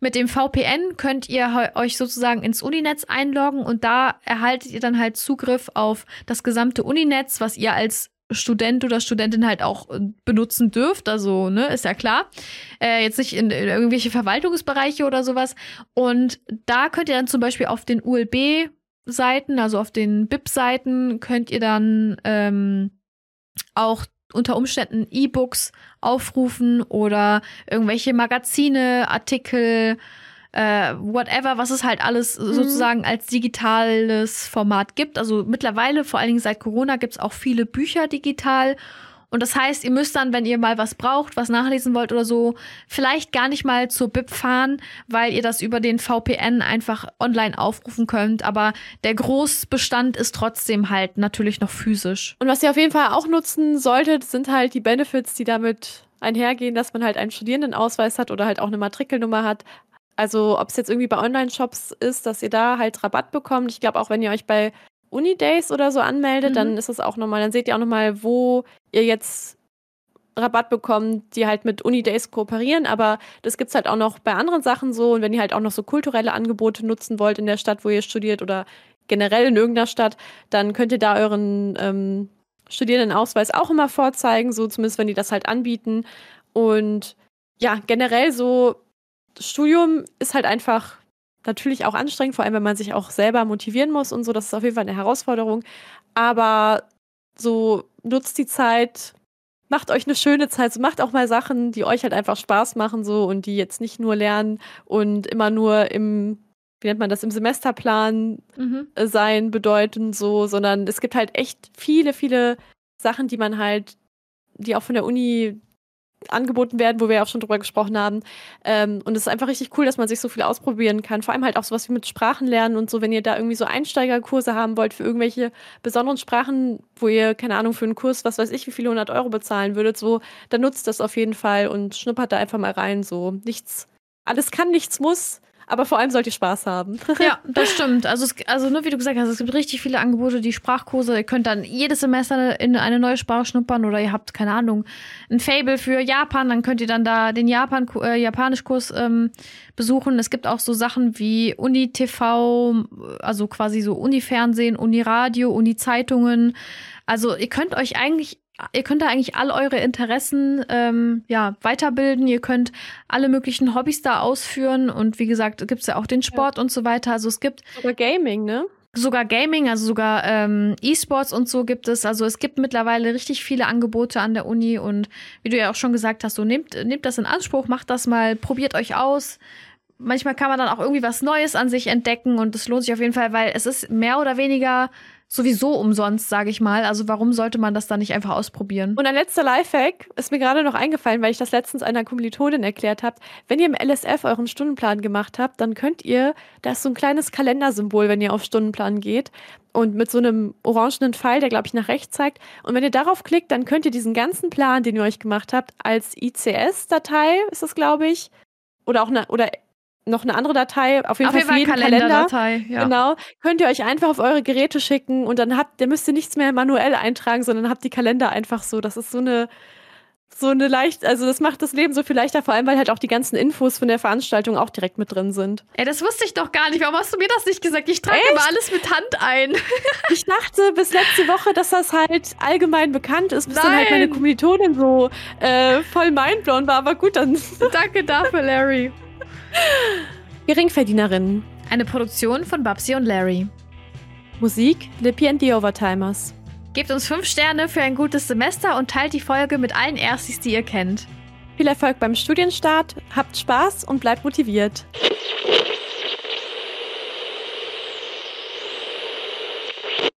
Mit dem VPN könnt ihr euch sozusagen ins Uninetz einloggen und da erhaltet ihr dann halt Zugriff auf das gesamte Uninetz, was ihr als Student oder Studentin halt auch äh, benutzen dürft. Also, ne, ist ja klar. Äh, jetzt nicht in, in irgendwelche Verwaltungsbereiche oder sowas. Und da könnt ihr dann zum Beispiel auf den ULB-Seiten, also auf den BIP-Seiten, könnt ihr dann ähm, auch unter Umständen E-Books aufrufen oder irgendwelche Magazine, Artikel, äh, whatever, was es halt alles sozusagen als digitales Format gibt. Also mittlerweile, vor allen Dingen seit Corona, gibt es auch viele Bücher digital. Und das heißt, ihr müsst dann, wenn ihr mal was braucht, was nachlesen wollt oder so, vielleicht gar nicht mal zur BIP fahren, weil ihr das über den VPN einfach online aufrufen könnt. Aber der Großbestand ist trotzdem halt natürlich noch physisch. Und was ihr auf jeden Fall auch nutzen solltet, sind halt die Benefits, die damit einhergehen, dass man halt einen Studierendenausweis hat oder halt auch eine Matrikelnummer hat. Also ob es jetzt irgendwie bei Online-Shops ist, dass ihr da halt Rabatt bekommt. Ich glaube auch, wenn ihr euch bei Unidays oder so anmeldet, Mhm. dann ist das auch nochmal, dann seht ihr auch nochmal, wo ihr jetzt Rabatt bekommt, die halt mit Unidays kooperieren, aber das gibt's halt auch noch bei anderen Sachen so und wenn ihr halt auch noch so kulturelle Angebote nutzen wollt in der Stadt, wo ihr studiert oder generell in irgendeiner Stadt, dann könnt ihr da euren ähm, Studierendenausweis auch immer vorzeigen, so zumindest wenn die das halt anbieten und ja, generell so Studium ist halt einfach natürlich auch anstrengend, vor allem wenn man sich auch selber motivieren muss und so, das ist auf jeden Fall eine Herausforderung, aber so nutzt die Zeit, macht euch eine schöne Zeit, so macht auch mal Sachen, die euch halt einfach Spaß machen so und die jetzt nicht nur lernen und immer nur im wie nennt man das im Semesterplan Mhm. sein bedeuten so, sondern es gibt halt echt viele viele Sachen, die man halt die auch von der Uni angeboten werden, wo wir ja auch schon drüber gesprochen haben. Ähm, und es ist einfach richtig cool, dass man sich so viel ausprobieren kann. Vor allem halt auch sowas wie mit Sprachen lernen und so, wenn ihr da irgendwie so Einsteigerkurse haben wollt für irgendwelche besonderen Sprachen, wo ihr, keine Ahnung, für einen Kurs, was weiß ich, wie viele hundert Euro bezahlen würdet, so, dann nutzt das auf jeden Fall und schnuppert da einfach mal rein. So, nichts, alles kann, nichts muss, aber vor allem sollt ihr Spaß haben. Ja, das stimmt. Also, es, also nur wie du gesagt hast, es gibt richtig viele Angebote, die Sprachkurse. Ihr könnt dann jedes Semester in eine neue Sprache schnuppern oder ihr habt, keine Ahnung, ein Fable für Japan, dann könnt ihr dann da den Japan, äh, Japanischkurs ähm, besuchen. Es gibt auch so Sachen wie Uni-TV, also quasi so Uni-Fernsehen, Uni-Radio, Uni-Zeitungen. Also ihr könnt euch eigentlich ihr könnt da eigentlich all eure Interessen ähm, ja, weiterbilden. Ihr könnt alle möglichen Hobbys da ausführen. Und wie gesagt, gibt es ja auch den Sport und so weiter. Also es gibt Oder Gaming, ne? sogar Gaming, also sogar ähm, E-Sports und so gibt es. Also es gibt mittlerweile richtig viele Angebote an der Uni. Und wie du ja auch schon gesagt hast, so nehmt, nehmt das in Anspruch, macht das mal, probiert euch aus. Manchmal kann man dann auch irgendwie was Neues an sich entdecken und es lohnt sich auf jeden Fall, weil es ist mehr oder weniger sowieso umsonst, sage ich mal. Also warum sollte man das dann nicht einfach ausprobieren? Und ein letzter Lifehack ist mir gerade noch eingefallen, weil ich das letztens einer Kommilitonin erklärt habe. Wenn ihr im LSF euren Stundenplan gemacht habt, dann könnt ihr, da ist so ein kleines Kalendersymbol, wenn ihr auf Stundenplan geht und mit so einem orangenen Pfeil, der glaube ich nach rechts zeigt. Und wenn ihr darauf klickt, dann könnt ihr diesen ganzen Plan, den ihr euch gemacht habt, als ICS-Datei, ist das glaube ich, oder auch eine, oder noch eine andere Datei, auf jeden auf Fall für Fall jeden Kalender. Kalenderdatei. Ja. Genau, könnt ihr euch einfach auf eure Geräte schicken und dann habt, ihr müsst ihr nichts mehr manuell eintragen, sondern habt die Kalender einfach so. Das ist so eine, so eine leicht, also das macht das Leben so viel leichter, vor allem weil halt auch die ganzen Infos von der Veranstaltung auch direkt mit drin sind. Ey, das wusste ich doch gar nicht. Warum hast du mir das nicht gesagt? Ich trage immer alles mit Hand ein. Ich dachte bis letzte Woche, dass das halt allgemein bekannt ist, bis dann halt meine Nein. Kommilitonin so äh, voll mindblown war, aber gut, dann Danke dafür, Larry. Geringverdienerinnen. Eine Produktion von Babsi und Larry. Musik, Lippy and the Overtimers. Gebt uns fünf Sterne für ein gutes Semester und teilt die Folge mit allen Erstis, die ihr kennt. Viel Erfolg beim Studienstart, habt Spaß und bleibt motiviert.